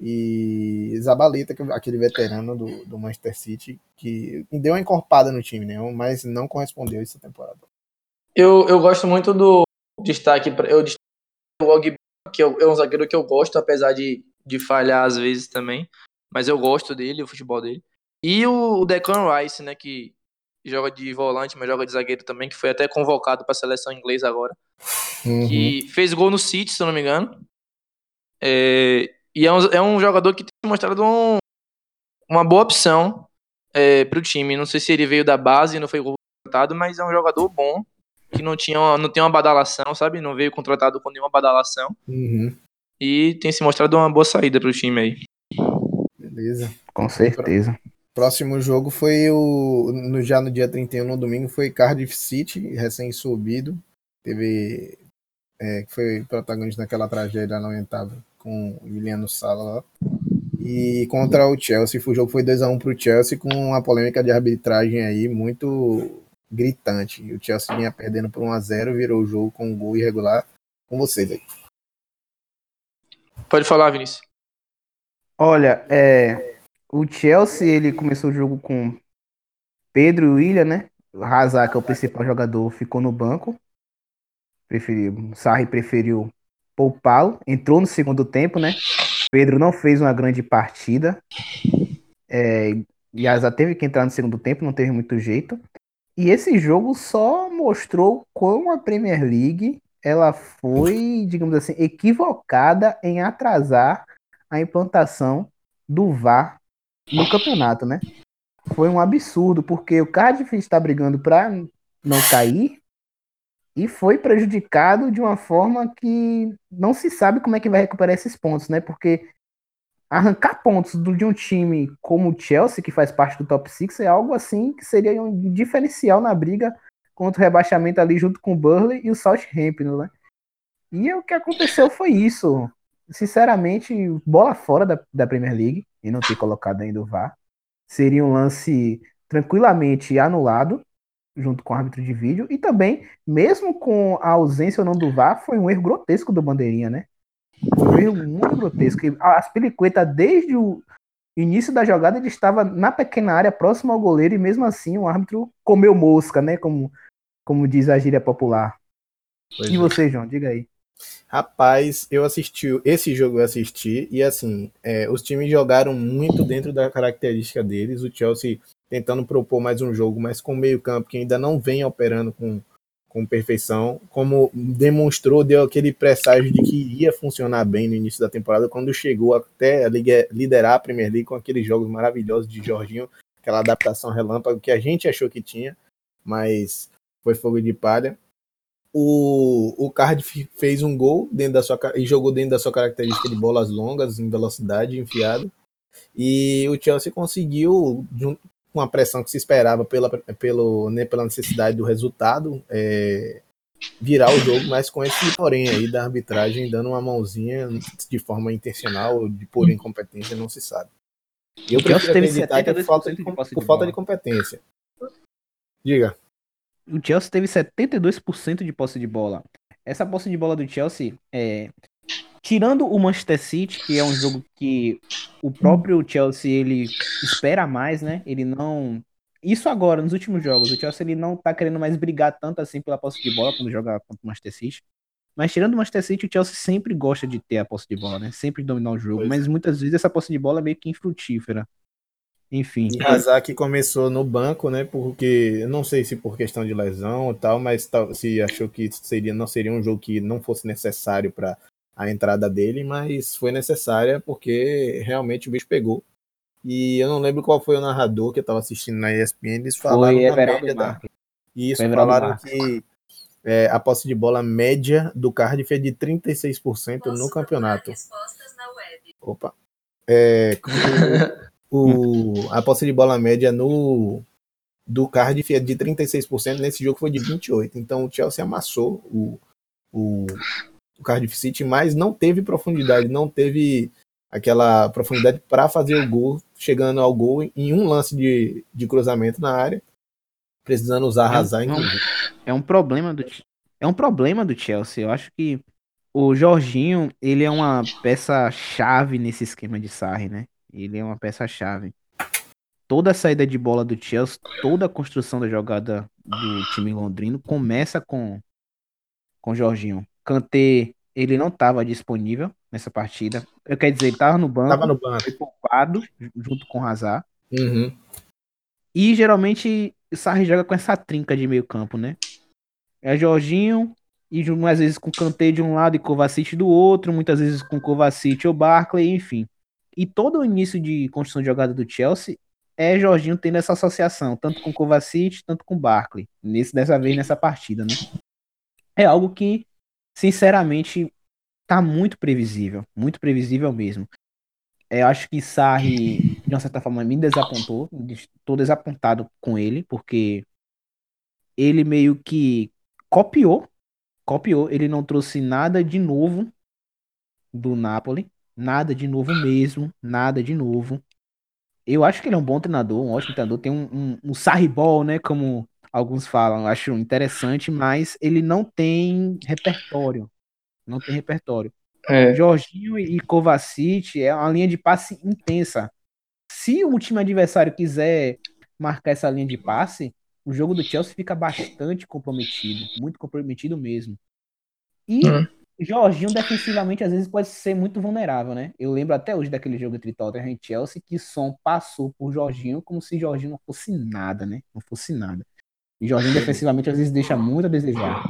e Zabaleta, é aquele veterano do, do Manchester City, que deu uma encorpada no time, né? mas não correspondeu essa temporada. Eu, eu gosto muito do destaque, eu destaque o Que é um zagueiro que eu gosto, apesar de, de falhar às vezes também. Mas eu gosto dele, o futebol dele. E o, o Declan Rice, né, que joga de volante, mas joga de zagueiro também, que foi até convocado para a seleção inglesa agora. Uhum. Que fez gol no City, se eu não me engano. É, e é um, é um jogador que tem mostrado um, uma boa opção é, para o time. Não sei se ele veio da base, não foi contratado, mas é um jogador bom que não tinha uma, não tem uma badalação, sabe? Não veio contratado com nenhuma badalação. Uhum. E tem se mostrado uma boa saída para o time aí. Beleza. Com certeza. Próximo jogo foi o. No, já no dia 31, no domingo, foi Cardiff City, recém-subido. Teve. É, foi protagonista naquela tragédia lamentável com o Juliano Sala E contra o Chelsea, o jogo foi 2x1 pro Chelsea com uma polêmica de arbitragem aí muito gritante. O Chelsea vinha perdendo por 1x0, virou o jogo com um gol irregular. Com vocês aí. Pode falar, Vinícius. Olha, é, o Chelsea ele começou o jogo com Pedro e William, né? O Hazard, que é o principal jogador, ficou no banco. Preferiu, Sarri preferiu poupá-lo. Entrou no segundo tempo, né? Pedro não fez uma grande partida. É, e Hazard teve que entrar no segundo tempo, não teve muito jeito. E esse jogo só mostrou como a Premier League ela foi, digamos assim, equivocada em atrasar a implantação do VAR no campeonato, né? Foi um absurdo, porque o Cardiff está brigando para não cair e foi prejudicado de uma forma que não se sabe como é que vai recuperar esses pontos, né? Porque arrancar pontos de um time como o Chelsea, que faz parte do top 6, é algo assim que seria um diferencial na briga contra o rebaixamento ali junto com o Burley e o Southampton, né? E o que aconteceu foi isso. Sinceramente, bola fora da, da Premier League e não ter colocado ainda o VAR. Seria um lance tranquilamente anulado junto com o árbitro de vídeo. E também, mesmo com a ausência ou não do VAR, foi um erro grotesco do Bandeirinha, né? Um erro muito grotesco. As Peliqueta, desde o início da jogada, ele estava na pequena área, próximo ao goleiro, e mesmo assim o árbitro comeu mosca, né? Como, como diz a gíria popular. Pois e é. você, João? Diga aí. Rapaz, eu assisti esse jogo eu assisti e assim, é, os times jogaram muito dentro da característica deles. O Chelsea tentando propor mais um jogo, mas com meio campo que ainda não vem operando com, com perfeição, como demonstrou, deu aquele presságio de que iria funcionar bem no início da temporada, quando chegou até liderar a Premier League com aqueles jogos maravilhosos de Jorginho, aquela adaptação relâmpago que a gente achou que tinha, mas foi fogo de palha o, o Cardiff fez um gol dentro da sua e jogou dentro da sua característica de bolas longas, em velocidade, enfiado. E o Chelsea conseguiu, com a pressão que se esperava pela, pelo, né, pela necessidade do resultado, é, virar o jogo, mas com esse porém aí da arbitragem dando uma mãozinha de forma intencional, de pura incompetência, não se sabe. Eu prefiro acreditar que é por falta de, por falta de competência. Diga o Chelsea teve 72% de posse de bola. Essa posse de bola do Chelsea, é, tirando o Manchester City, que é um jogo que o próprio Chelsea ele espera mais, né? Ele não isso agora nos últimos jogos, o Chelsea ele não tá querendo mais brigar tanto assim pela posse de bola quando joga contra o Manchester City. Mas tirando o Manchester City, o Chelsea sempre gosta de ter a posse de bola, né? Sempre dominar o jogo, pois mas é. muitas vezes essa posse de bola é meio que infrutífera. Enfim. E Hazard começou no banco, né? Porque não sei se por questão de lesão ou tal, mas tal, se achou que seria não seria um jogo que não fosse necessário para a entrada dele, mas foi necessária porque realmente o bicho pegou. E eu não lembro qual foi o narrador que eu estava assistindo na ESPN, eles falaram foi média da... E isso falaram que é, a posse de bola média do Cardiff é de 36% Posso no campeonato. Opa. É, [laughs] o, a posse de bola média no do Cardiff é de 36%, nesse jogo foi de 28%. Então o Chelsea amassou o, o, o Cardiff City, mas não teve profundidade, não teve aquela profundidade para fazer o gol, chegando ao gol em um lance de, de cruzamento na área, precisando usar arrasar. É um, é um problema do é um problema do Chelsea. Eu acho que o Jorginho ele é uma peça chave nesse esquema de Sarri, né? Ele é uma peça-chave. Toda a saída de bola do Chelsea, toda a construção da jogada do time londrino começa com com Jorginho. Kanté ele não estava disponível nessa partida. Eu quero dizer, ele estava no banco, Tava no banco. foi poupado junto com o Hazard. Uhum. E geralmente o Sarri joga com essa trinca de meio campo, né? É Jorginho, e às vezes com Kanté de um lado e Kovacic do outro, muitas vezes com Kovacic ou Barkley, enfim. E todo o início de construção de jogada do Chelsea é Jorginho tendo essa associação, tanto com Kovacic, tanto com Barkley, nesse, dessa vez nessa partida, né? É algo que, sinceramente, tá muito previsível, muito previsível mesmo. É, Eu acho que Sarri, de uma certa forma, me desapontou, estou desapontado com ele, porque ele meio que copiou, copiou, ele não trouxe nada de novo do Napoli, nada de novo mesmo, nada de novo. Eu acho que ele é um bom treinador, um ótimo treinador, tem um, um, um sarribol, né, como alguns falam, acho interessante, mas ele não tem repertório, não tem repertório. É. Jorginho e Kovacic é uma linha de passe intensa. Se o time adversário quiser marcar essa linha de passe, o jogo do Chelsea fica bastante comprometido, muito comprometido mesmo. E Hum. Jorginho defensivamente às vezes pode ser muito vulnerável, né? Eu lembro até hoje daquele jogo entre Tottenham e Chelsea que Son passou por Jorginho como se Jorginho não fosse nada, né? Não fosse nada. E Jorginho defensivamente às vezes deixa muito a desejar.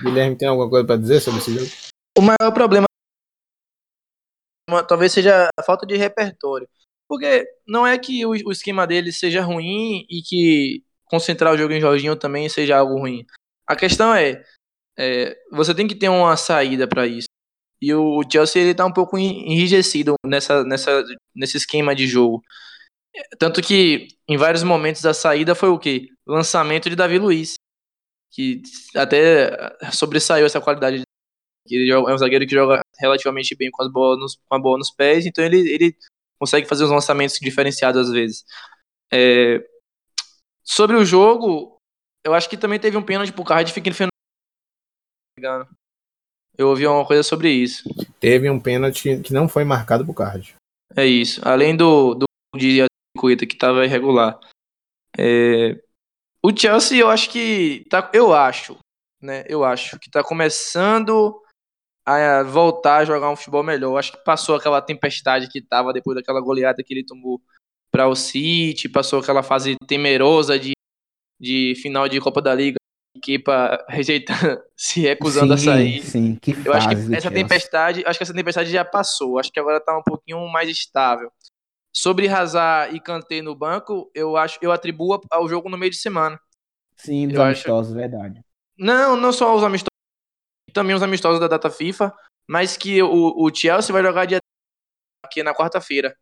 Guilherme tem alguma coisa pra dizer sobre esse jogo? O maior problema talvez seja a falta de repertório. Porque não é que o, o esquema dele seja ruim e que concentrar o jogo em Jorginho também seja algo ruim. A questão é, é, você tem que ter uma saída para isso. E o, o Chelsea ele tá um pouco en- enrijecido nessa, nessa, nesse esquema de jogo. Tanto que em vários momentos da saída foi o quê? Lançamento de Davi Luiz. Que até sobressaiu essa qualidade ele é um zagueiro que joga relativamente bem com, as bolas nos, com a bola nos pés, então ele, ele consegue fazer uns lançamentos diferenciados às vezes. É, sobre o jogo, eu acho que também teve um pênalti pro ele fez. no- Eu ouvi uma coisa sobre isso. Teve um pênalti que não foi marcado pro card. É isso. Além do, do de Coita que tava irregular. É, o Chelsea, eu acho que. Tá, eu acho, né? Eu acho que tá começando a voltar a jogar um futebol melhor. Eu acho que passou aquela tempestade que tava depois daquela goleada que ele tomou para o City, passou aquela fase temerosa de, de final de Copa da Liga, equipa rejeitando, [laughs] se recusando a Sim, sair. Sim, que Eu acho que essa tempestade, acho que essa tempestade já passou. Acho que agora tá um pouquinho mais estável. Sobre Hazard e Kanté no banco, eu acho, eu atribuo ao jogo no meio de semana. Sim, dos eu acho- amistosos, verdade. Não, não só os amistosos, também os amistosos da data FIFA, mas que o, o Chelsea vai jogar dia aqui na quarta-feira.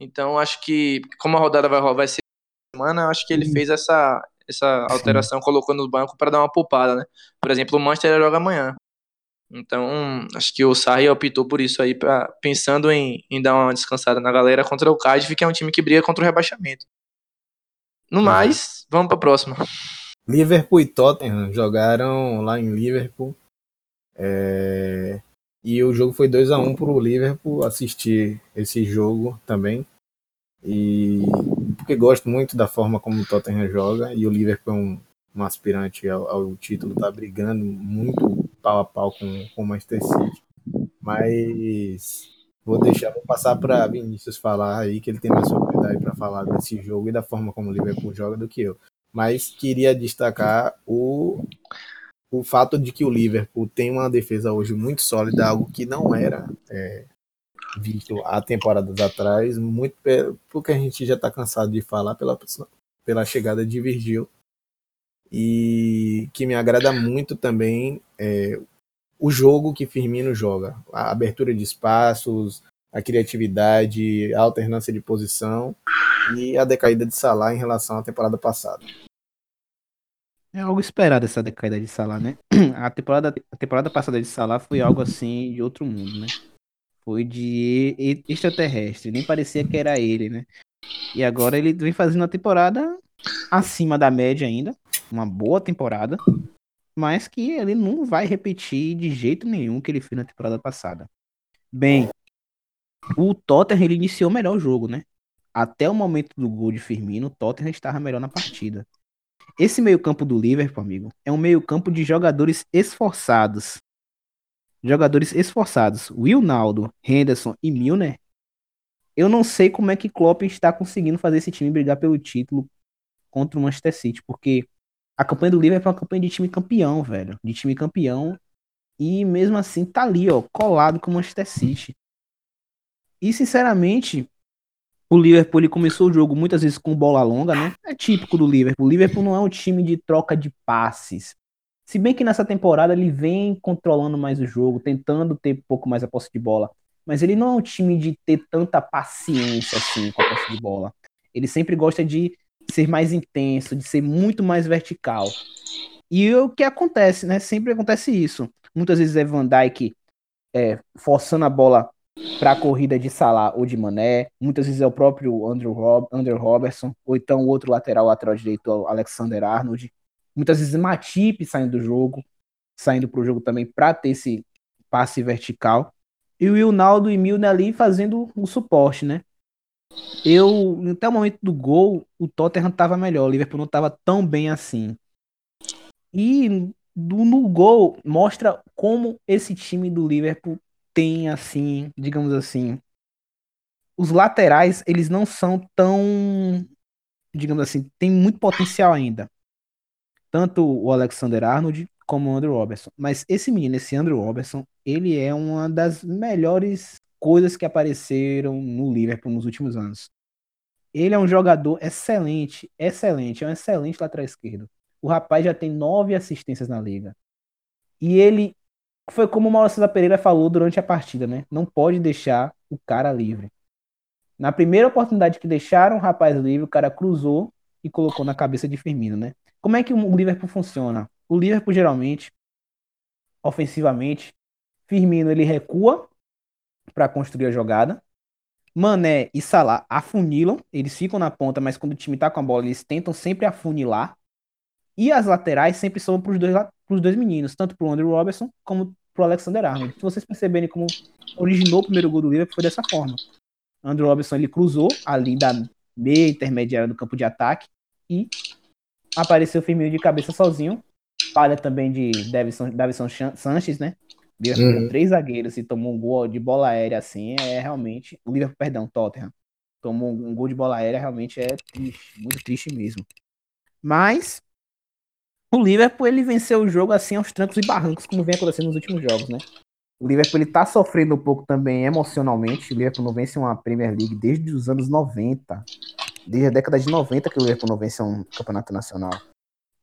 Então acho que como a rodada vai, vai ser semana, acho que ele Sim. fez essa essa alteração, colocou no banco para dar uma poupada, né? Por exemplo, o Manchester joga amanhã. Então, acho que o Sarri optou por isso aí, pra, pensando em, em dar uma descansada na galera contra o Cardiff, que é um time que briga contra o rebaixamento. No Uhum. mais, vamos pra próxima. Liverpool e Tottenham jogaram lá em Liverpool. É, E o jogo foi 2 a 1 pro Liverpool assistir esse jogo também. E porque gosto muito da forma como o Tottenham joga e o Liverpool é um, um aspirante ao, ao título, tá brigando muito pau a pau com, com o Manchester City. Mas vou deixar, vou passar para Vinícius falar aí que ele tem mais propriedade para falar desse jogo e da forma como o Liverpool joga do que eu mas queria destacar o, o fato de que o Liverpool tem uma defesa hoje muito sólida, algo que não era é, visto há temporadas atrás, muito porque a gente já está cansado de falar pela, pela chegada de Virgil. E que me agrada muito também é, o jogo que Firmino joga, a abertura de espaços, a criatividade, a alternância de posição e a decaída de Salah em relação à temporada passada. É algo esperado essa decaída de Salah, né? [clears throat] A temporada, a temporada passada de Salah foi algo assim de outro mundo, né? Foi de extraterrestre, nem parecia que era ele, né? E agora ele vem fazendo uma temporada acima da média ainda, uma boa temporada, mas que ele não vai repetir de jeito nenhum o que ele fez na temporada passada. Bem, o Tottenham ele iniciou melhor o jogo, né? Até o momento do gol de Firmino, o Tottenham estava melhor na partida. Esse meio-campo do Liverpool, amigo, é um meio-campo de jogadores esforçados. jogadores esforçados, Will Naldo, Henderson e Milner, eu não sei como é que Klopp está conseguindo fazer esse time brigar pelo título contra o Manchester City, porque a campanha do Liverpool é uma campanha de time campeão, velho, de time campeão, e mesmo assim tá ali, ó, colado com o Manchester City. E sinceramente, o Liverpool ele começou o jogo muitas vezes com bola longa, né? É típico do Liverpool. O Liverpool não é um time de troca de passes. Se bem que nessa temporada ele vem controlando mais o jogo, tentando ter um pouco mais a posse de bola. Mas ele não é um time de ter tanta paciência assim com a posse de bola. Ele sempre gosta de ser mais intenso, de ser muito mais vertical. E o que acontece, né? Sempre acontece isso. Muitas vezes é Van Dijk é, forçando a bola para a corrida de Salah ou de Mané. Muitas vezes é o próprio Andrew, Rob, Andrew Robertson, ou então o outro lateral, lateral direito, Alexander Arnold. Muitas vezes Matip saindo do jogo, saindo para o jogo também para ter esse passe vertical. E o Ronaldo e Milner ali fazendo o suporte, né? Eu, até o momento do gol, o Tottenham estava melhor, o Liverpool não estava tão bem assim. E do, no gol mostra como esse time do Liverpool tem assim, digamos assim, os laterais, eles não são tão, digamos assim, tem muito potencial ainda. Tanto o Alexander Arnold como o Andrew Robertson. Mas esse menino, esse Andrew Robertson, ele é uma das melhores coisas que apareceram no Liverpool nos últimos anos. Ele é um jogador excelente, excelente, é um excelente lateral esquerdo. O rapaz já tem nove assistências na liga. E ele foi como o Maurício Pereira falou durante a partida, né? Não pode deixar o cara livre. Na primeira oportunidade que deixaram o rapaz livre, o cara cruzou e colocou na cabeça de Firmino, né? Como é que o Liverpool funciona? O Liverpool geralmente, ofensivamente, Firmino ele recua para construir a jogada. Mané e Salah afunilam, eles ficam na ponta, mas quando o time tá com a bola, eles tentam sempre afunilar. E as laterais sempre são para os dois, dois meninos, tanto para o Andrew Robertson como para o Alexander Arnold. Se vocês perceberem como originou o primeiro gol do Liverpool, foi dessa forma. Andrew Robertson ele cruzou ali da meia intermediária do campo de ataque e apareceu o Firmino de cabeça sozinho. Falha também de Davison, Davison Sanches, né? Liverpool uhum. três zagueiros e tomou um gol de bola aérea assim, é realmente. O Liverpool, perdão, Tottenham. Tomou um gol de bola aérea, realmente é triste, muito triste mesmo. Mas o Liverpool ele venceu o jogo assim aos trancos e barrancos, como vem acontecendo nos últimos jogos, né? O Liverpool ele tá sofrendo um pouco também emocionalmente. O Liverpool não vence uma Premier League desde os anos 90. Desde a década de 90 que o Liverpool não vence um campeonato nacional.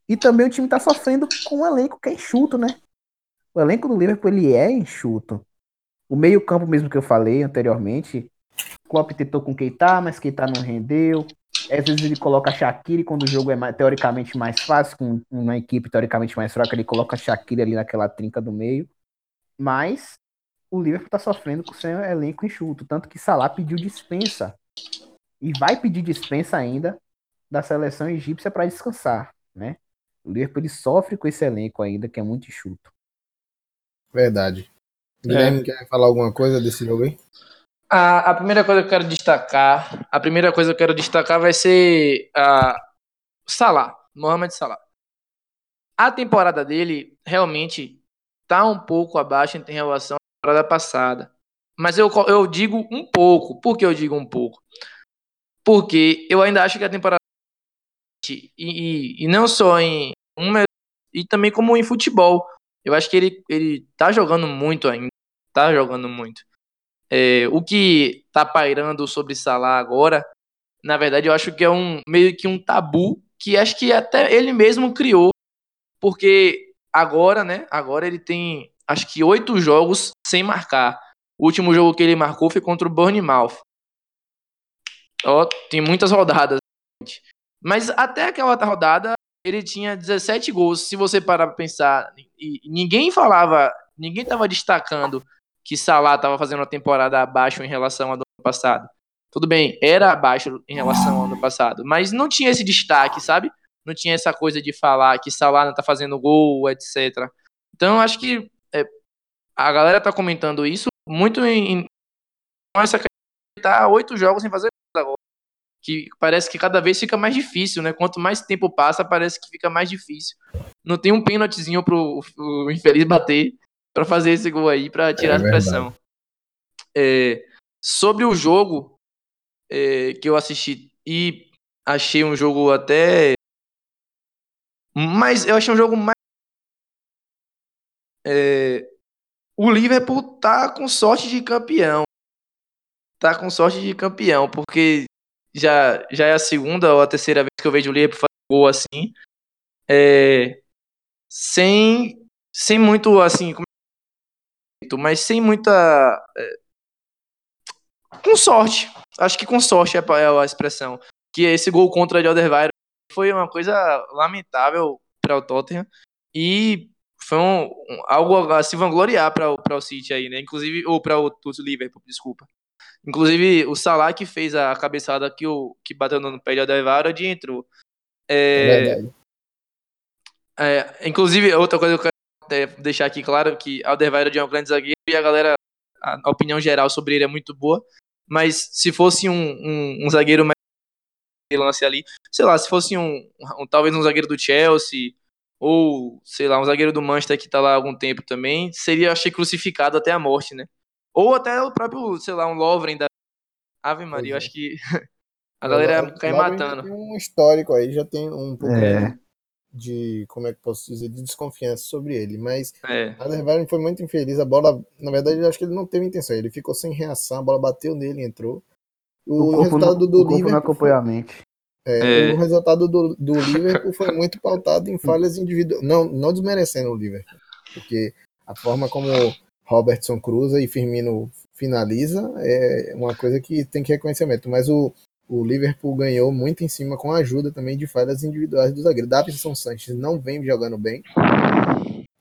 E também o time tá sofrendo com um elenco que é enxuto, né? O elenco do Liverpool ele é enxuto. O meio-campo mesmo que eu falei anteriormente, Klopp tentou com Keita, mas Keita não rendeu. Às vezes ele coloca Shaqiri quando o jogo é teoricamente mais fácil, com uma equipe teoricamente mais fraca, ele coloca Shaqiri ali naquela trinca do meio. Mas o Liverpool está sofrendo com seu elenco enxuto, tanto que Salah pediu dispensa e vai pedir dispensa ainda da seleção egípcia para descansar, né? O Liverpool ele sofre com esse elenco ainda que é muito enxuto. Verdade. Guilherme, é. quer falar alguma coisa desse jogo aí? A, a primeira coisa que eu quero destacar, a primeira coisa que eu quero destacar vai ser a Salah, Mohamed Salah. A temporada dele realmente tá um pouco abaixo em relação à temporada passada. Mas eu, eu digo um pouco. Por que eu digo um pouco? Porque eu ainda acho que a temporada e, e, e não só em uma e também como em futebol. Eu acho que ele, ele tá jogando muito ainda. Tá jogando muito. É, o que tá pairando sobre Salah agora, na verdade, eu acho que é um meio que um tabu que acho que até ele mesmo criou, porque agora, né? Agora ele tem acho que oito jogos sem marcar. O último jogo que ele marcou foi contra o Bournemouth. Ó, tem muitas rodadas. Mas até aquela rodada ele tinha 17 gols. Se você parar pra pensar, e ninguém falava, ninguém tava destacando que Salah estava fazendo uma temporada abaixo em relação ao ano passado. Tudo bem, era abaixo em relação ao ano passado, mas não tinha esse destaque, sabe? Não tinha essa coisa de falar que Salah não tá fazendo gol, etc. Então, acho que é, a galera tá comentando isso muito em, em essa tá oito jogos sem fazer. Que parece que cada vez fica mais difícil, né? Quanto mais tempo passa, parece que fica mais difícil. Não tem um pênaltizinho pro o infeliz bater. para fazer esse gol aí, para tirar é a pressão. É, sobre o jogo é, que eu assisti e achei um jogo até. Mas eu achei um jogo mais. É, o Liverpool tá com sorte de campeão. Tá com sorte de campeão, porque já, já é a segunda ou a terceira vez que eu vejo o Liverpool fazer gol assim. É, sem, sem muito assim. É mas sem muita. É, com sorte. Acho que com sorte é a expressão. Que esse gol contra o Alderweireld foi uma coisa lamentável para o Tottenham. E foi um, um, algo a se vangloriar para o City aí, né? Inclusive, ou para o Liverpool, desculpa. Inclusive, o Salah que fez a cabeçada que, o, que bateu no pé de Alderweireld entrou. É, é, é, inclusive, outra coisa que eu quero deixar aqui claro que Alderweireld é um grande zagueiro e a galera, a opinião geral sobre ele é muito boa, mas se fosse um, um, um zagueiro mais lance ali, sei lá, se fosse um, um, talvez um zagueiro do Chelsea ou, sei lá, um zagueiro do Manchester que tá lá há algum tempo também, seria, achei, crucificado até a morte, né? Ou até o próprio, sei lá, um Lovren da Ave Maria, eu acho que [laughs] a galera cai matando. Tem um histórico aí, já tem um pouco é. de, como é que posso dizer, de desconfiança sobre ele, mas é. Alderweireld foi muito infeliz, a bola, na verdade, eu acho que ele não teve intenção, ele ficou sem reação, a bola bateu nele e entrou. O, o resultado do o Liverpool acompanhamento. É, é. O resultado do, do Liverpool foi muito pautado em falhas individuais, não, não desmerecendo o Liverpool, porque a forma como Robertson cruza e Firmino finaliza, é uma coisa que tem que reconhecimento. Mas o, o Liverpool ganhou muito em cima com a ajuda também de falhas individuais do zagueiro. Davidson Sanches não vem jogando bem.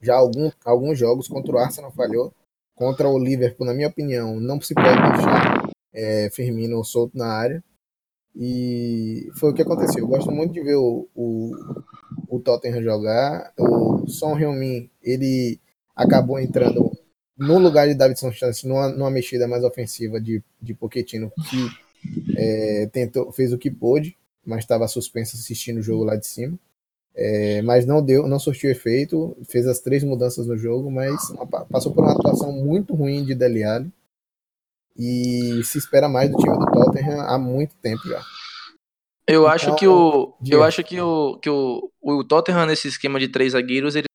Já algum, alguns jogos contra o Arsenal falhou. Contra o Liverpool, na minha opinião, não se pode deixar é, Firmino solto na área. E foi o que aconteceu. Eu gosto muito de ver o, o, o Tottenham jogar. O Son Heung-min, ele acabou entrando no lugar de Davidson Chance, numa, numa mexida mais ofensiva de, de Pochettino, que é, tentou, fez o que pôde, mas estava suspenso assistindo o jogo lá de cima. É, mas não deu, não surtiu efeito, fez as três mudanças no jogo, mas passou por uma atuação muito ruim de Dele Alli e se espera mais do time do Tottenham há muito tempo já. Eu então, acho que o eu acho que o que o, o Tottenham nesse esquema de três zagueiros ele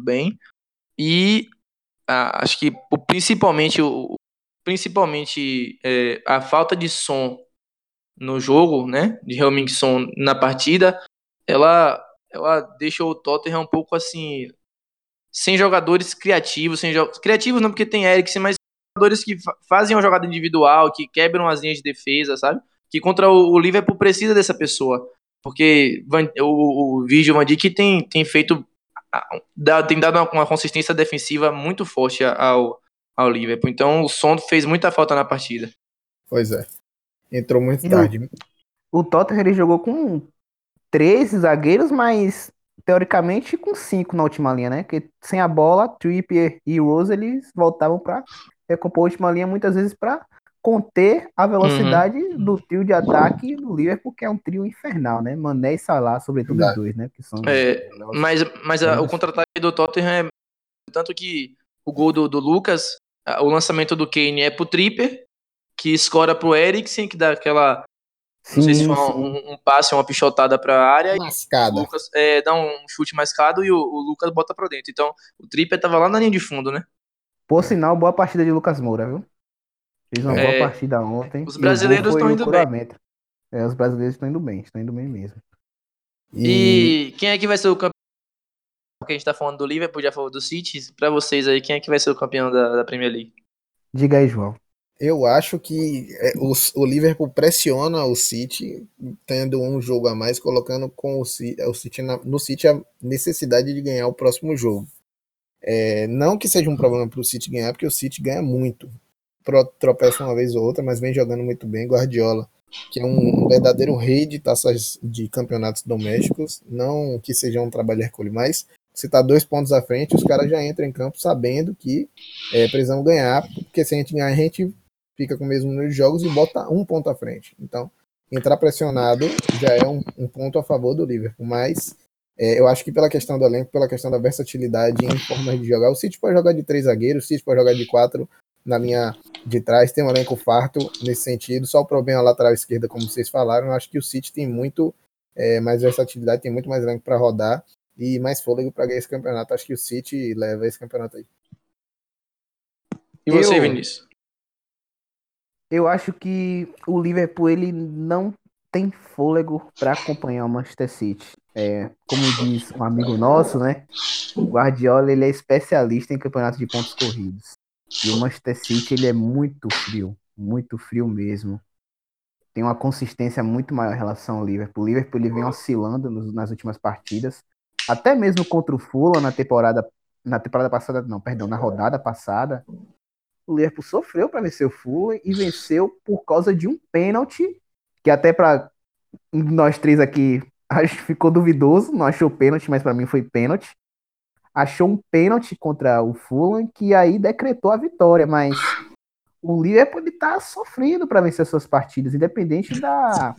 bem e acho que principalmente, o, principalmente é, a falta de som no jogo, né, de realmente som na partida, ela, ela deixa o Tottenham um pouco assim, sem jogadores criativos, sem jo criativos não porque tem Eriksen, mas jogadores que fa fazem uma jogada individual, que quebram as linhas de defesa, sabe? Que contra o, o Liverpool precisa dessa pessoa, porque Van, o, o Virgil Van Dijk tem, tem feito tem dado uma, consistência defensiva muito forte ao, ao Liverpool. Então o som fez muita falta na partida. Pois é. Entrou muito tarde. O, o Tottenham ele jogou com 13 zagueiros, mas teoricamente com 5 na última linha, né? Porque sem a bola, Trippier e Rose eles voltavam para recompor a última linha muitas vezes para conter a velocidade uhum. do trio de ataque do Liverpool, que é um trio infernal, né? Mané e Salah, sobretudo os dois, né? Que são é, mas mas a, o contra-ataque do Tottenham é tanto que o gol do, do Lucas, o lançamento do Kane é pro Tripper, que escora pro Eriksen, que dá aquela sim, não sei se foi um, um, passe, uma pichotada pra área. Mascada. O Lucas é, dá um chute mascado e o, o Lucas bota pra dentro. Então, o Tripper tava lá na linha de fundo, né? Por sinal, boa partida de Lucas Moura, viu? Fez uma é, boa partida ontem. Os brasileiros estão indo bem. É, os brasileiros estão indo bem, estão indo bem mesmo. E... e... quem é que vai ser o campeão? Porque a gente tá falando do Liverpool, já falou do City. Pra vocês aí, quem é que vai ser o campeão da, da Premier League? Diga aí, João. Eu acho que é, o, o, Liverpool pressiona o City, tendo um jogo a mais, colocando com o, o City na, no City a necessidade de ganhar o próximo jogo. É, não que seja um problema para o City ganhar, porque o City ganha muito tropeça uma vez ou outra, mas vem jogando muito bem. Guardiola, que é um verdadeiro rei de taças de campeonatos domésticos, não que seja um trabalho hercúleo, mas se tá dois pontos à frente, os caras já entram em campo sabendo que é, precisam ganhar, porque se a gente ganhar, a gente fica com o mesmo número de jogos e bota um ponto à frente. Então, entrar pressionado já é um, um ponto a favor do Liverpool, mas É, eu acho que pela questão do elenco, pela questão da versatilidade em formas de jogar, o City pode jogar de três zagueiros, o City pode jogar de quatro na linha de trás, tem um elenco farto nesse sentido. Só o problema lateral esquerda, como vocês falaram, eu acho que o City tem muito é, mais versatilidade, tem muito mais elenco para rodar e mais fôlego para ganhar esse campeonato. Acho que o City leva esse campeonato aí. E você, eu, Vinícius? Eu acho que o Liverpool ele não tem fôlego para acompanhar o Manchester City. É, como diz um amigo nosso, né? O Guardiola ele é especialista em campeonato de pontos corridos. E o Manchester City ele é muito frio, muito frio mesmo. Tem uma consistência muito maior em relação ao Liverpool. O Liverpool ele vem oscilando nos, nas últimas partidas, até mesmo contra o Fulham na temporada na temporada passada, não, perdão, na rodada passada. O Liverpool sofreu para vencer o Fulham e venceu por causa de um pênalti que até para nós três aqui [laughs] acho ficou duvidoso, não achou pênalti, mas para mim foi pênalti achou um pênalti contra o Fulham que aí decretou a vitória, mas o Liverpool está sofrendo para vencer suas partidas, independente da,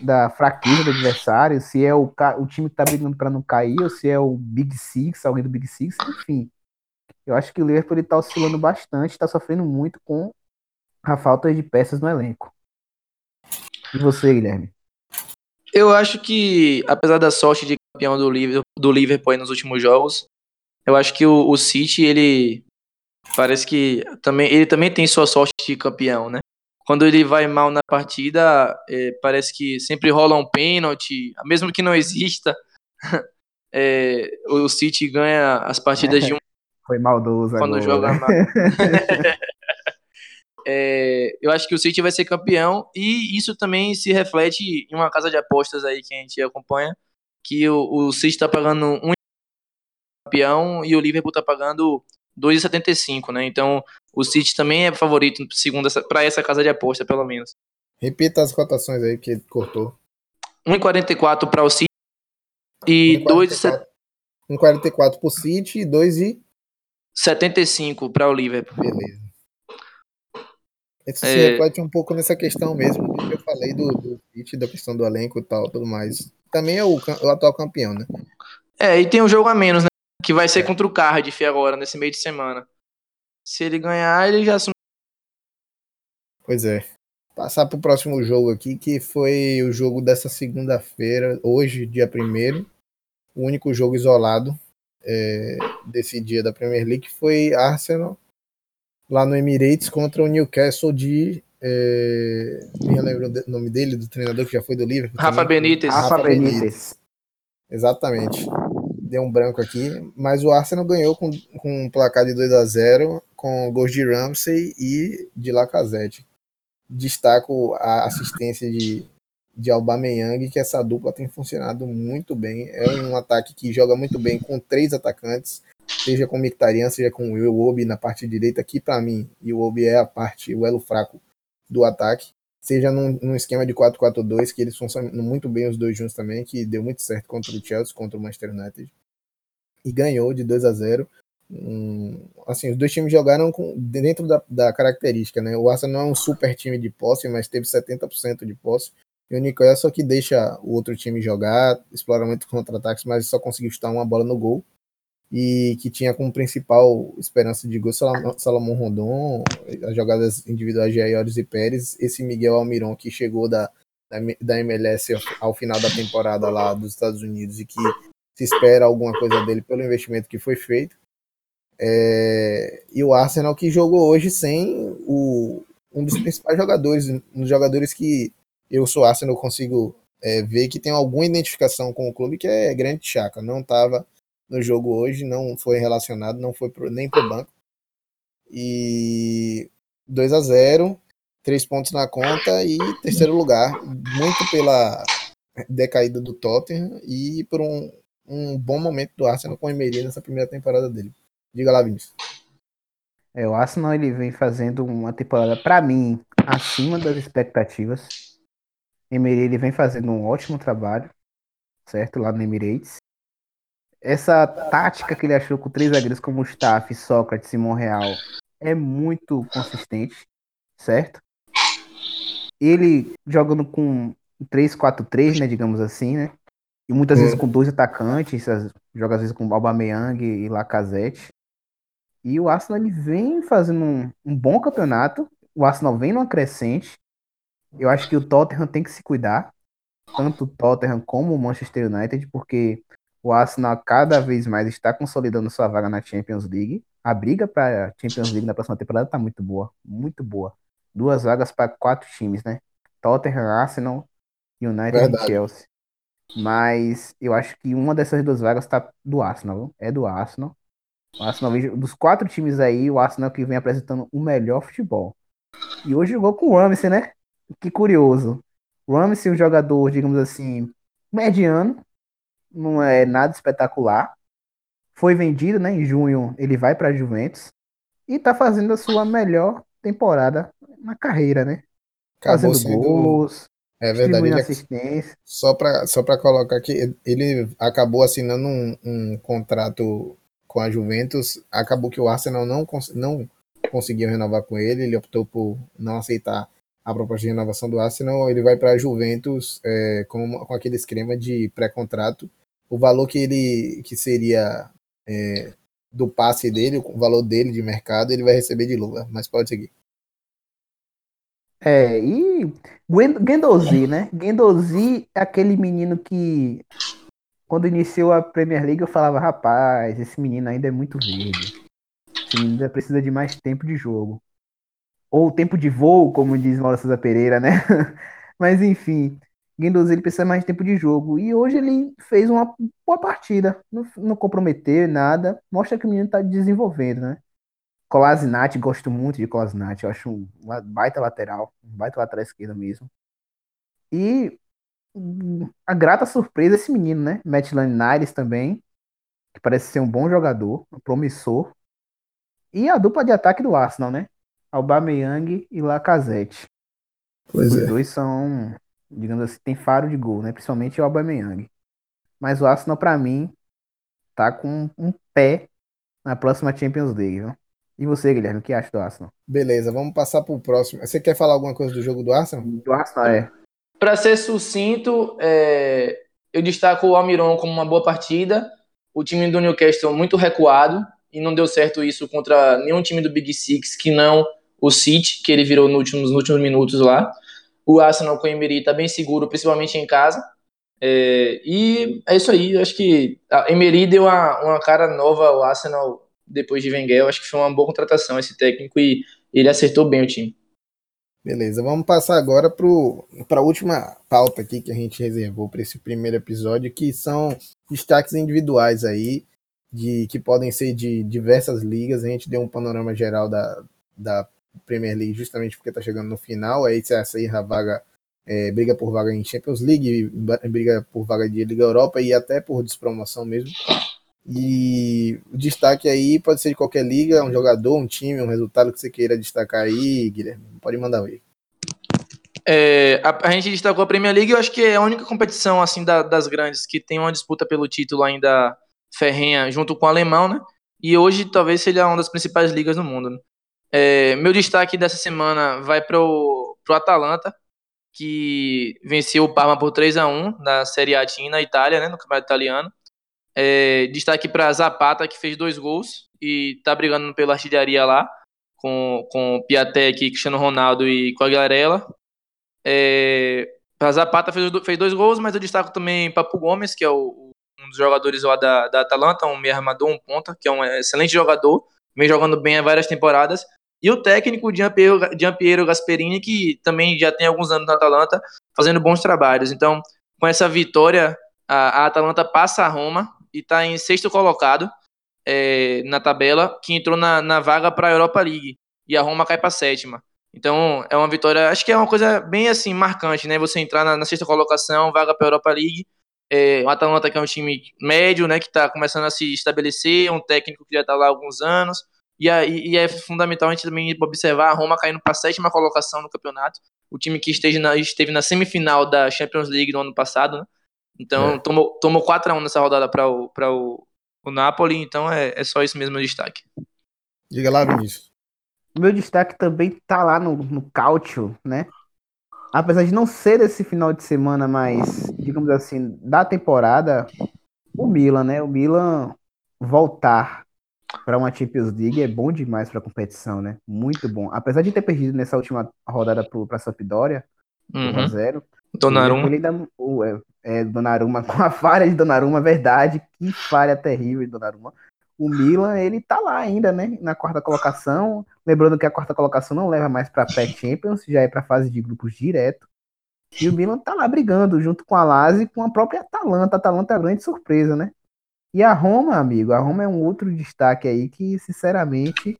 da fraqueza do adversário, se é o, o time que está brigando para não cair, ou se é o Big Six, alguém do Big Six, enfim. Eu acho que o Liverpool está oscilando bastante, está sofrendo muito com a falta de peças no elenco. E você, Guilherme? Eu acho que, apesar da sorte de campeão do Liverpool, do Liverpool nos últimos jogos. Eu acho que o, o City, ele parece que também ele também tem sua sorte de campeão, né? Quando ele vai mal na partida, é, parece que sempre rola um pênalti, mesmo que não exista. [laughs] É, o City ganha as partidas de um. [laughs] Foi maldoso quando agora. joga mal. [laughs] é, eu acho que o City vai ser campeão e isso também se reflete em uma casa de apostas aí que a gente acompanha, que o, o City está pagando um campeão e o Liverpool está pagando 2,75, né? Então o City também é favorito segundo para essa casa de aposta, pelo menos. Repita as cotações aí que cortou. 1,44 para o City e 2,44 1,44 para o City e 2,75 para o Liverpool. Beleza. Isso é... se reflete um pouco nessa questão mesmo que eu falei do, do da questão do elenco e tal, tudo mais também é o, o, atual campeão, né? É, e tem um jogo a menos, né? Que vai ser é. contra o Cardiff agora, nesse meio de semana. Se ele ganhar, ele já assume. Pois é. Passar pro próximo jogo aqui, que foi o jogo dessa segunda-feira, hoje, dia 1 O único jogo isolado é, desse dia da Premier League foi Arsenal, lá no Emirates, contra o Newcastle de é, me lembro o nome dele, do treinador que já foi do Liverpool. Rafa também. Benítez. Rafa, Rafa Benítez. Benítez. Exatamente. Deu um branco aqui. Mas o Arsenal ganhou com, com um placar de 2 a 0 com gols de Ramsey e de Lacazette. Destaco a assistência de, de Aubameyang, que essa dupla tem funcionado muito bem. É um ataque que joga muito bem com três atacantes, seja com Mictarian, seja com o Iwobi na parte direita, que para mim, Iwobi é a parte, o elo fraco do ataque, seja num, num esquema de 4-4-2, que eles funcionam muito bem os dois juntos também, que deu muito certo contra o Chelsea, contra o Manchester United. E ganhou de 2 a 0 um, assim, os dois times jogaram com, dentro da, da característica, né? O Arsenal não é um super time de posse, mas teve 70% de posse. E o Nicolas só que deixa o outro time jogar, explora muito contra-ataques, mas só conseguiu chutar uma bola no gol e que tinha como principal esperança de gol Salomão Rondon, as jogadas individuais de Ayores e Pérez, esse Miguel Almiron que chegou da, da MLS ao final da temporada lá dos Estados Unidos e que se espera alguma coisa dele pelo investimento que foi feito. É, e o Arsenal que jogou hoje sem o, um dos principais jogadores, um dos jogadores que eu sou Arsenal consigo é, ver que tem alguma identificação com o clube, que é Grande Chaka. Não estava no jogo hoje, não foi relacionado, não foi pro, nem pro banco. E 2 a 0 três pontos na conta e terceiro lugar, muito pela decaída do Tottenham e por um, um bom momento do Arsenal com o Emery nessa primeira temporada dele. Diga lá, Vinícius. É, o Arsenal ele vem fazendo uma temporada, para mim, acima das expectativas. Emery ele vem fazendo um ótimo trabalho, certo? Lá no Emirates essa tática que ele achou com três zagueiros como Staff, Sócrates e Monreal é muito consistente, certo? Ele jogando com 3-4-3, né, digamos assim, né? E muitas vezes com dois atacantes, joga às vezes com Aubameyang e Lacazette. E o Arsenal ele vem fazendo um, um bom campeonato. O Arsenal vem numa crescente. Eu acho que o Tottenham tem que se cuidar, tanto o Tottenham como o Manchester United, porque o Arsenal cada vez mais está consolidando sua vaga na Champions League. A briga para a Champions League na próxima temporada está muito boa, muito boa. Duas vagas para quatro times, né? Tottenham, Arsenal, United Verdade. e Chelsea. Mas eu acho que uma dessas duas vagas está do Arsenal, é do Arsenal. O Arsenal, dos quatro times aí, o Arsenal que vem apresentando o melhor futebol. E hoje jogou com o Ramsey, né? Que curioso. O Ramsey, um jogador, digamos assim, mediano, não é nada espetacular. Foi vendido, né? Em junho ele vai para a Juventus e tá fazendo a sua melhor temporada na carreira, né? Acabou fazendo gols, é verdade. assistência. Só para só colocar aqui, ele acabou assinando um, um contrato com a Juventus, acabou que o Arsenal não, não conseguiu renovar com ele, ele optou por não aceitar a proposta de renovação do Arsenal, ele vai para a Juventus é, com, com aquele esquema de pré-contrato. O valor que ele que seria é, do passe dele, o valor dele de mercado, ele vai receber de luva, mas pode seguir. É, e Guendouzi, né? Guendouzi é aquele menino que quando iniciou a Premier League, eu falava, rapaz, esse menino ainda é muito verde. Esse menino ainda precisa de mais tempo de jogo. Ou tempo de voo, como diz Mauro Souza Pereira, né? [laughs] Mas enfim, Guendouzi ele precisa mais tempo de jogo. E hoje ele fez uma boa partida. Não, não comprometeu nada. Mostra que o menino está desenvolvendo, né? Kolasinac, gosto muito de Kolasinac. Eu acho um baita lateral. Um baita lateral esquerda mesmo. E a grata surpresa esse menino, né? Maitland Niles também, que parece ser um bom jogador, um promissor. E a dupla de ataque do Arsenal, né? Aubameyang e Lacazette. Pois Os é. dois são, digamos assim, tem faro de gol, né? Principalmente o Aubameyang. Mas o Arsenal, para mim, tá com um pé na próxima Champions League, viu? E você, Guilherme, o que acha do Arsenal? Beleza, vamos passar pro próximo. Você quer falar alguma coisa do jogo do Arsenal? Do Arsenal, é. Para ser sucinto, é, eu destaco o Almiron como uma boa partida. O time do Newcastle muito recuado e não deu certo isso contra nenhum time do Big Six que não o City, que ele virou nos últimos, nos últimos minutos lá. O Arsenal com o Emery está bem seguro, principalmente em casa. É, e é isso aí. Acho que a Emery deu uma, uma cara nova ao Arsenal depois de Wenger. Acho que foi uma boa contratação esse técnico e ele acertou bem o time. Beleza, vamos passar agora para a última pauta aqui que a gente reservou para esse primeiro episódio, que são destaques individuais aí, de que podem ser de diversas ligas. A gente deu um panorama geral da, da Premier League justamente porque está chegando no final. Aí essa aí a vaga é, briga por vaga em Champions League, briga por vaga de Liga Europa e até por despromoção mesmo. E o destaque aí pode ser de qualquer liga, um jogador, um time, um resultado que você queira destacar aí, Guilherme. Pode mandar aí. É, a, a, gente destacou a Premier League, eu acho que é a única competição assim da, das grandes que tem uma disputa pelo título ainda ferrenha junto com o alemão, né? E hoje talvez seja uma das principais ligas do mundo. Né? É, meu destaque dessa semana vai para o Atalanta, que venceu o Parma por 3 a 1 na Série A na Itália, né, no Campeonato Italiano. É, destaque para Zapata, que fez dois gols e está brigando pela artilharia lá, com, com Piatek, Cristiano Ronaldo e com a. É, Zapata fez, fez dois gols, mas eu destaco também Papo Gomes, que é o, um dos jogadores lá da, da Atalanta, um meio armador, um ponta, que é um excelente jogador, vem jogando bem há várias temporadas. E o técnico Giampiero, Gasperini, que também já tem alguns anos na Atalanta, fazendo bons trabalhos. Então, com essa vitória, a, a Atalanta passa a Roma e está em sexto colocado é, na tabela, que entrou na, na vaga para a Europa League. E a Roma cai para sétima. Então, é uma vitória, acho que é uma coisa bem assim, marcante, né? Você entrar na, na sexta colocação, vaga para a Europa League. É, o Atalanta, que é um time médio, né? Que está começando a se estabelecer, um técnico que já está lá há alguns anos. E, e, é fundamental a gente também observar a Roma caindo para a sétima colocação no campeonato. O time que esteve na, esteve na semifinal da Champions League no ano passado, né? Então, é. tomou, tomou 4x1 nessa rodada para o, o, o Napoli, então é, é só isso mesmo o destaque. Diga lá, Vinícius. O meu destaque também tá lá no, no Cautio, né? apesar de não ser desse final de semana, mas, digamos assim, da temporada, o Milan, né? O Milan voltar para uma Champions League é bom demais para competição, né? Muito bom. Apesar de ter perdido nessa última rodada para a Sampdoria, uhum. 1x0. Donnarumma. Ele ainda, o, é, é, Donnarumma, [laughs] com a falha de Donnarumma, verdade. Que falha terrível de Donnarumma. O Milan, ele tá lá ainda, né? Na quarta colocação. Lembrando que a quarta colocação não leva mais para pré-Champions, [laughs] já é para fase de grupos direto. E o Milan tá lá brigando junto com a Lazio e com a própria Atalanta. A Atalanta é a grande surpresa, né? E a Roma, amigo, a Roma é um outro destaque aí que, sinceramente,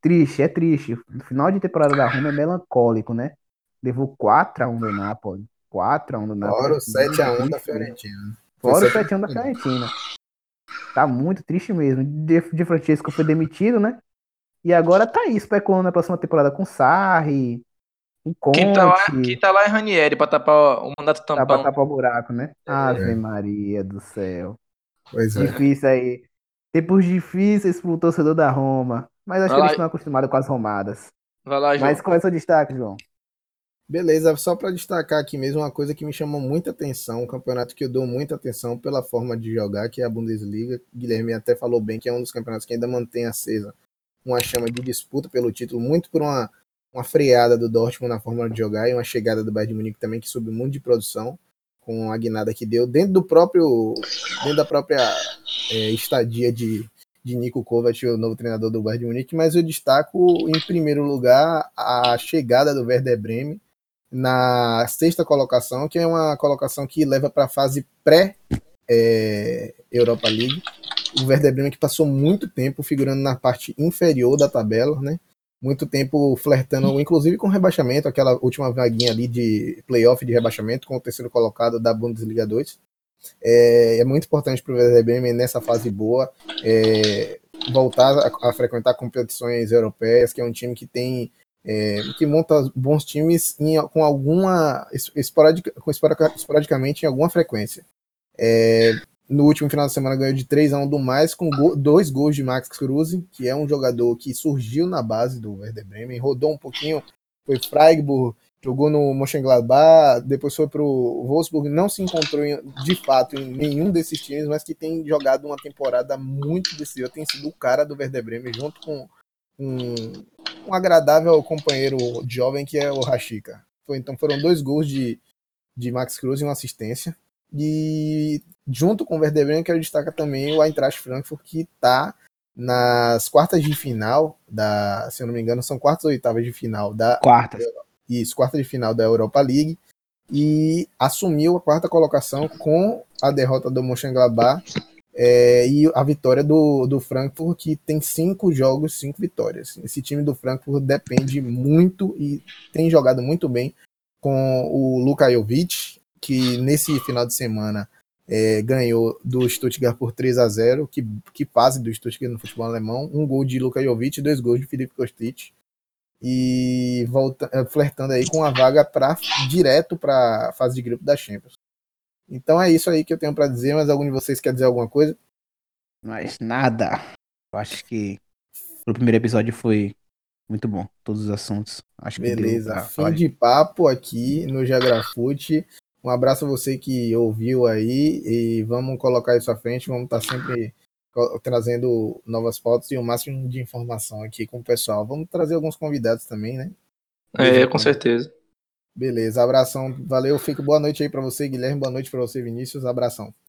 triste, é triste. O final de temporada da Roma é melancólico, né? Levou 4x1 do Napoli. 4x1 do Napoli. Fora o 7x1 da Fiorentina. Fora o 7x1 da Fiorentina. Tá muito triste mesmo. De, de Francesco foi demitido, né? E agora tá aí, especulando na próxima temporada com Sarri, com Conte. Quem tá lá, quem tá lá é Ranieri pra tapar o mandato tampão. Tá pra tapar o buraco, né? É. Ave Maria do céu. Pois é. Difícil aí. Tempos difíceis pro torcedor da Roma. Mas acho Vai que lá. eles estão acostumados com as romadas. Vai lá, João. Mas qual é o seu destaque, João? Beleza, só para destacar aqui mesmo uma coisa que me chamou muita atenção, um campeonato que eu dou muita atenção pela forma de jogar, que é a Bundesliga. Guilherme até falou bem que é um dos campeonatos que ainda mantém acesa uma chama de disputa pelo título, muito por uma, uma freada do Dortmund na forma de jogar e uma chegada do Bayern de Munique também que subiu muito de produção com a guinada que deu dentro do próprio dentro da própria é, estadia de, de Nico Kovac, o novo treinador do Bayern de Munique, mas eu destaco em primeiro lugar a chegada do Werder Bremen na sexta colocação, que é uma colocação que leva para a fase pré é, Europa League. O Werder Bremen que passou muito tempo figurando na parte inferior da tabela, né? Muito tempo flertando, inclusive com rebaixamento, aquela última vaguinha ali de playoff de rebaixamento com o terceiro colocado da Bundesliga 2. É, é muito importante para o Bremen nessa fase boa é, voltar a, a, frequentar competições europeias, que é um time que tem é, que monta bons times em, com alguma esporadic, com esporadicamente em alguma frequência. É, no último final de semana ganhou de 3 a 1 do mais, com go dois gols de Max Cruz, que é um jogador que surgiu na base do Werder Bremen, rodou um pouquinho, foi Freiburg, jogou no Mönchengladbach, depois foi para o Wolfsburg, não se encontrou de fato em nenhum desses times, mas que tem jogado uma temporada muito decisiva, tem sido o cara do Werder Bremen, junto com um, um agradável companheiro jovem que é o Rashica. Então foram dois gols de, de Max Cruz e uma assistência. E junto com o Werder Bremen, quero destacar também o Eintracht Frankfurt, que está nas quartas de final da, se eu não me engano, são quartas ou oitavas de final da quartas. Isso, quarta de final da Europa League e assumiu a quarta colocação com a derrota do Mönchengladbach é, e a vitória do, do Frankfurt, que tem cinco jogos, cinco vitórias. Esse time do Frankfurt depende muito e tem jogado muito bem com o Luka Jovic, que nesse final de semana é, ganhou do Stuttgart por 3 a 0 que, que fase do Stuttgart no futebol alemão, um gol de Luka Jovic e dois gols de Felipe Kostic, e volta, é, flertando aí com a vaga para direto para a fase de grupo da Champions. Então é isso aí que eu tenho para dizer, mas algum de vocês quer dizer alguma coisa? Mas nada. Eu acho que o primeiro episódio foi muito bom, todos os assuntos. Acho Beleza, fim de papo aqui no Jagrafute. Um abraço a você que ouviu aí e vamos colocar isso à frente. Vamos estar sempre trazendo novas fotos e o máximo de informação aqui com o pessoal. Vamos trazer alguns convidados também, né? É, com certeza. Beleza, abração. Valeu, fico boa noite aí para você, Guilherme. Boa noite para você, Vinícius. Abração.